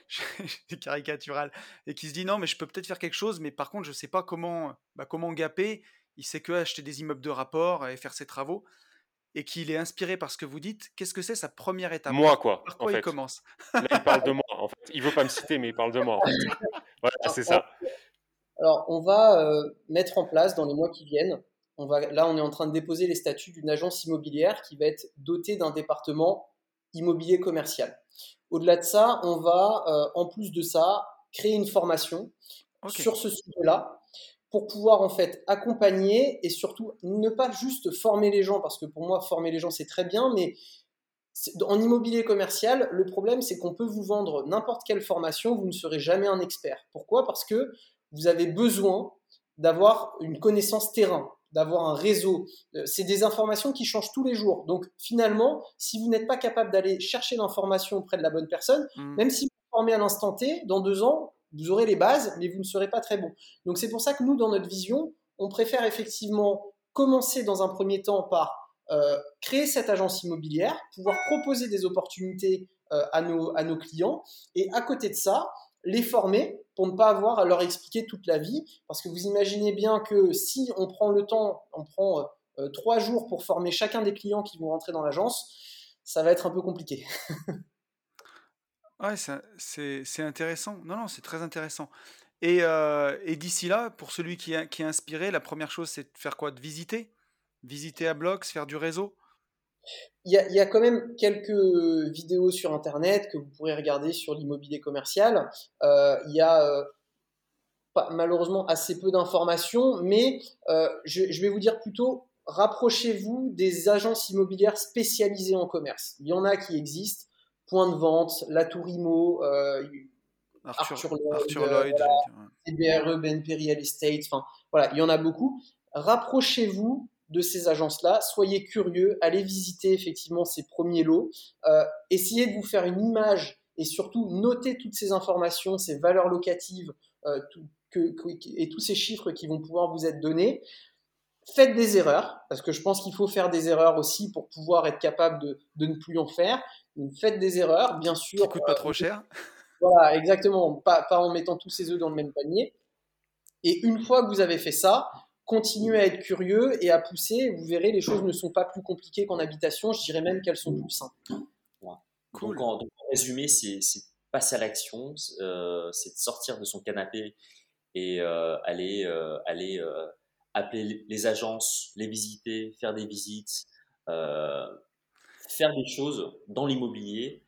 [LAUGHS] caricatural, et qui se dit non, mais je peux peut-être faire quelque chose, mais par contre, je sais pas comment, bah, comment gaper. Il sait que acheter des immeubles de rapport et faire ses travaux, et qu'il est inspiré par ce que vous dites. Qu'est-ce que c'est sa première étape? Moi, quoi. Par quoi il commence? Là, il parle de moi. En fait. Il veut pas me citer, mais il parle de moi. En fait. [LAUGHS] Voilà, c'est ça. Alors, on va euh, mettre en place dans les mois qui viennent. On va, là, on est en train de déposer les statuts d'une agence immobilière qui va être dotée d'un département immobilier commercial. Au-delà de ça, on va, euh, en plus de ça, créer une formation sur ce sujet-là pour pouvoir en fait accompagner et surtout ne pas juste former les gens, parce que pour moi, former les gens, c'est très bien, mais en immobilier commercial, le problème, c'est qu'on peut vous vendre n'importe quelle formation, vous ne serez jamais un expert. Pourquoi? Parce que vous avez besoin d'avoir une connaissance terrain, d'avoir un réseau. Euh, c'est des informations qui changent tous les jours. Donc finalement, si vous n'êtes pas capable d'aller chercher l'information auprès de la bonne personne, mmh. même si vous formez à l'instant T, dans deux ans, vous aurez les bases, mais vous ne serez pas très bon. Donc c'est pour ça que nous, dans notre vision, on préfère effectivement commencer dans un premier temps par euh, créer cette agence immobilière, pouvoir proposer des opportunités euh, à, nos, à nos clients, et à côté de ça, les former pour ne pas avoir à leur expliquer toute la vie. Parce que vous imaginez bien que si on prend le temps, on prend euh, trois jours pour former chacun des clients qui vont rentrer dans l'agence, ça va être un peu compliqué. [LAUGHS] Ouais, c'est intéressant. Non, non, c'est très intéressant. Et, euh, et d'ici là, pour celui qui, qui est inspiré, la première chose, c'est de faire quoi? De visiter? Visiter à bloc, faire du réseau? Il y, a, il y, a, quand même quelques vidéos sur Internet que vous pourrez regarder sur l'immobilier commercial. Euh, il y a euh, pas, malheureusement assez peu d'informations, mais euh, je, je, vais vous dire plutôt, rapprochez-vous des agences immobilières spécialisées en commerce. Il y en a qui existent. Point de vente, La Tour Imo, euh, Arthur, Lloyd, CBRE, BNP Real Estate, enfin voilà, il y en a beaucoup. Rapprochez-vous de ces agences-là, soyez curieux, allez visiter effectivement ces premiers lots, euh, essayez de vous faire une image et surtout notez toutes ces informations, ces valeurs locatives euh, que, et tous ces chiffres qui vont pouvoir vous être donnés. Faites des erreurs, parce que je pense qu'il faut faire des erreurs aussi pour pouvoir être capable de, de ne plus en faire faites des erreurs, bien sûr. Qui coûte pas trop cher. Voilà, exactement. Pas, pas en mettant tous ses œufs dans le même panier. Et une fois que vous avez fait ça, continuez à être curieux et à pousser. Vous verrez, les choses ne sont pas plus compliquées qu'en habitation. Je dirais même qu'elles sont plus simples. Cool. Donc, en, résumé, c'est passer à l'action, euh, c'est de sortir de son canapé et euh, aller, euh, aller appeler les agences, les visiter, faire des visites, faire des choses dans l'immobilier.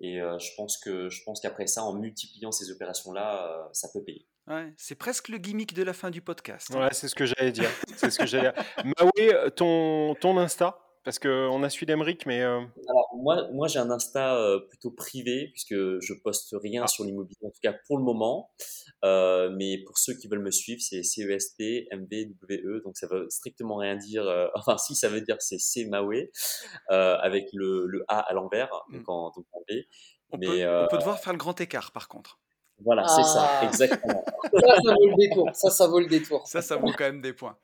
Et euh, je pense que je pense qu'après ça, en multipliant ces opérations-là, euh, ça peut payer. Ouais, c'est presque le gimmick de la fin du podcast. Ouais, c'est ce que j'allais dire. c'est ce que j'allais [LAUGHS] Maoué, ton, ton Insta? Parce qu'on a su d'Emeric, mais. Euh, Alors, moi, moi j'ai un Insta euh, plutôt privé, puisque je poste rien ah. sur l'immobilier, en tout cas pour le moment. Euh, mais pour ceux qui veulent me suivre, c'est CEST, MVWE, donc ça veut strictement rien dire. [LAUGHS] enfin, si, ça veut dire c'est C avec le, le, A à l'envers, donc, hmm. en, B. On, mais, peut, on peut devoir faire le grand écart, par contre. Voilà, c'est ça, ah. exactement. [LAUGHS] ça, ça vaut le détour. Ça, ça vaut le détour. Ça, ça vaut quand même des points.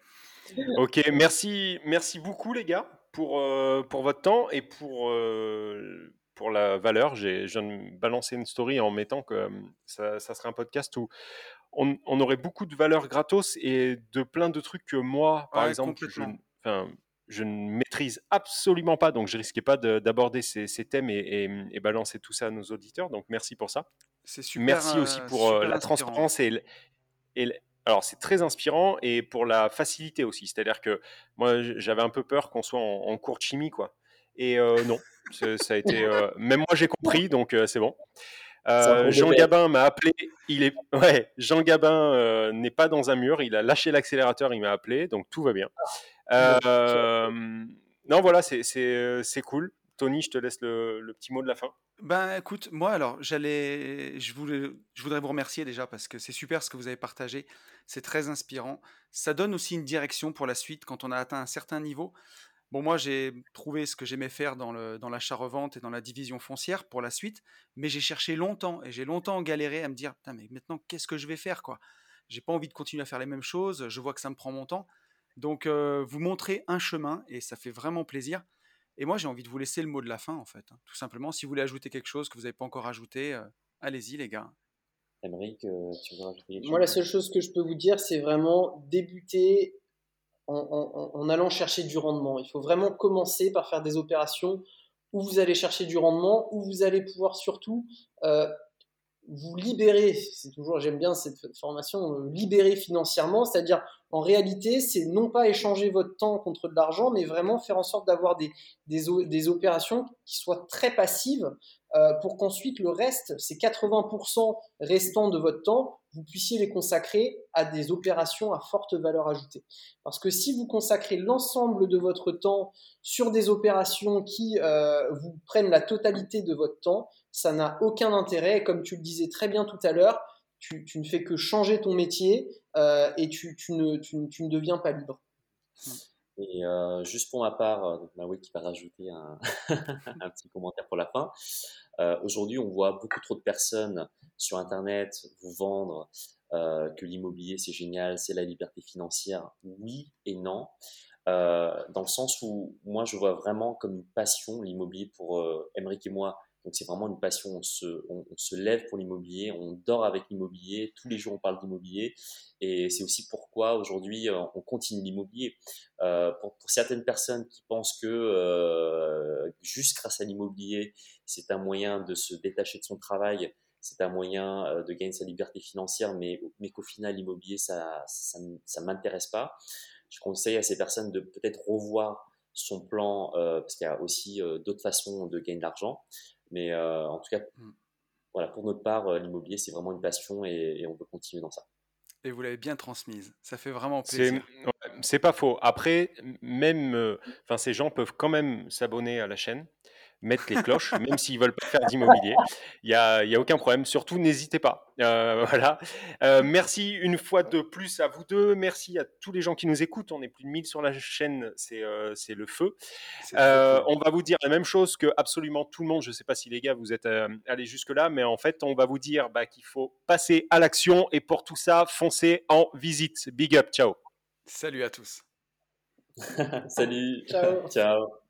Ok, merci, merci beaucoup les gars pour, euh, pour votre temps et pour, euh, pour la valeur. J'ai, je viens de balancer une story en mettant que euh, ça, ça serait un podcast où on, on, aurait beaucoup de valeur gratos et de plein de trucs que moi, par exemple, je, je, ne maîtrise absolument pas, donc je risquais pas d'aborder ces, ces, thèmes et, et, balancer tout ça à nos auditeurs. Donc merci pour ça. C'est super. Merci aussi pour la transparence et, et, alors c'est très inspirant et pour la facilité aussi. C'est-à-dire que moi j'avais un peu peur qu'on soit en, cours de chimie quoi. Et euh, non, ça a été. Euh, [LAUGHS] même moi j'ai compris donc euh, c'est bon. Jean Gabin m'a appelé. Il est ouais. Jean Gabin n'est pas dans un mur. Il a lâché l'accélérateur. Il m'a appelé donc tout va bien. Ah, non voilà c'est cool. Tony, je te laisse le, petit mot de la fin. Ben écoute, moi alors, j'allais, je, voulais, je voudrais vous remercier déjà parce que c'est super ce que vous avez partagé, c'est très inspirant. Ça donne aussi une direction pour la suite quand on a atteint un certain niveau. Bon, moi j'ai trouvé ce que j'aimais faire dans, le, dans l'achat-revente et dans la division foncière pour la suite, mais j'ai cherché longtemps et j'ai longtemps galéré à me dire, mais maintenant qu'est-ce que je vais faire quoi? J'ai pas envie de continuer à faire les mêmes choses, je vois que ça me prend mon temps. Donc euh, vous montrez un chemin et ça fait vraiment plaisir. Et moi, j'ai envie de vous laisser le mot de la fin, en fait. Hein. Tout simplement, si vous voulez ajouter quelque chose que vous n'avez pas encore ajouté, euh, allez-y, les gars. Émeric, euh, tu veux rajouter quelque chose Moi, la seule chose que je peux vous dire, c'est vraiment débuter en, allant chercher du rendement. Il faut vraiment commencer par faire des opérations où vous allez chercher du rendement, où vous allez pouvoir surtout euh, vous libérer, c'est toujours, j'aime bien cette formation, euh, libérer financièrement, c'est-à-dire en réalité, c'est non pas échanger votre temps contre de l'argent, mais vraiment faire en sorte d'avoir des, des, opérations qui soient très passives, euh, pour qu'ensuite le reste, ces 80% restants de votre temps, vous puissiez les consacrer à des opérations à forte valeur ajoutée. Parce que si vous consacrez l'ensemble de votre temps sur des opérations qui euh, vous prennent la totalité de votre temps, ça n'a aucun intérêt. comme tu le disais très bien tout à l'heure, tu, ne fais que changer ton métier euh, et tu, ne, deviens pas libre. Et euh, juste pour ma part, euh, donc Maui qui va rajouter [LAUGHS] un, petit commentaire pour la fin. Aujourd'hui, on voit beaucoup trop de personnes sur Internet vous vendre que l'immobilier c'est génial, c'est la liberté financière. Oui et non. Dans le sens où moi je vois vraiment comme une passion l'immobilier pour euh, Emmerich et moi donc c'est vraiment une passion, on se, lève pour l'immobilier, on dort avec l'immobilier, tous les jours on parle d'immobilier, et c'est aussi pourquoi aujourd'hui euh, on continue l'immobilier. Euh, pour, certaines personnes qui pensent que euh, juste grâce à l'immobilier, c'est un moyen de se détacher de son travail, c'est un moyen de gagner sa liberté financière, mais, mais qu'au final l'immobilier ça, ça, m'intéresse pas. Je conseille à ces personnes de peut-être revoir son plan, parce qu'il y a aussi d'autres façons de gagner de l'argent. Mais euh, en tout cas, mmh. voilà, pour notre part, euh, l'immobilier, c'est vraiment une passion et, et, on peut continuer dans ça. Et vous l'avez bien transmise. Ça fait vraiment plaisir. C'est pas faux. Après, même, euh, enfin, ces gens peuvent quand même s'abonner à la chaîne mettre les cloches, même s'ils veulent pas faire d'immobilier. Il n'y a, y a, aucun problème. Surtout, n'hésitez pas. Euh, [LAUGHS] voilà. Euh, merci une fois de plus à vous deux. Merci à tous les gens qui nous écoutent. On est plus de 1000 sur la chaîne. C'est euh, le feu. Euh, on va vous dire la même chose que absolument tout le monde. Je ne sais pas si les gars, vous êtes euh, allés jusque-là, mais en fait, on va vous dire bah, qu'il faut passer à l'action. Et pour tout ça, foncez en visite. Big up. Ciao. Salut à tous. [LAUGHS] Salut. Ciao. Ciao.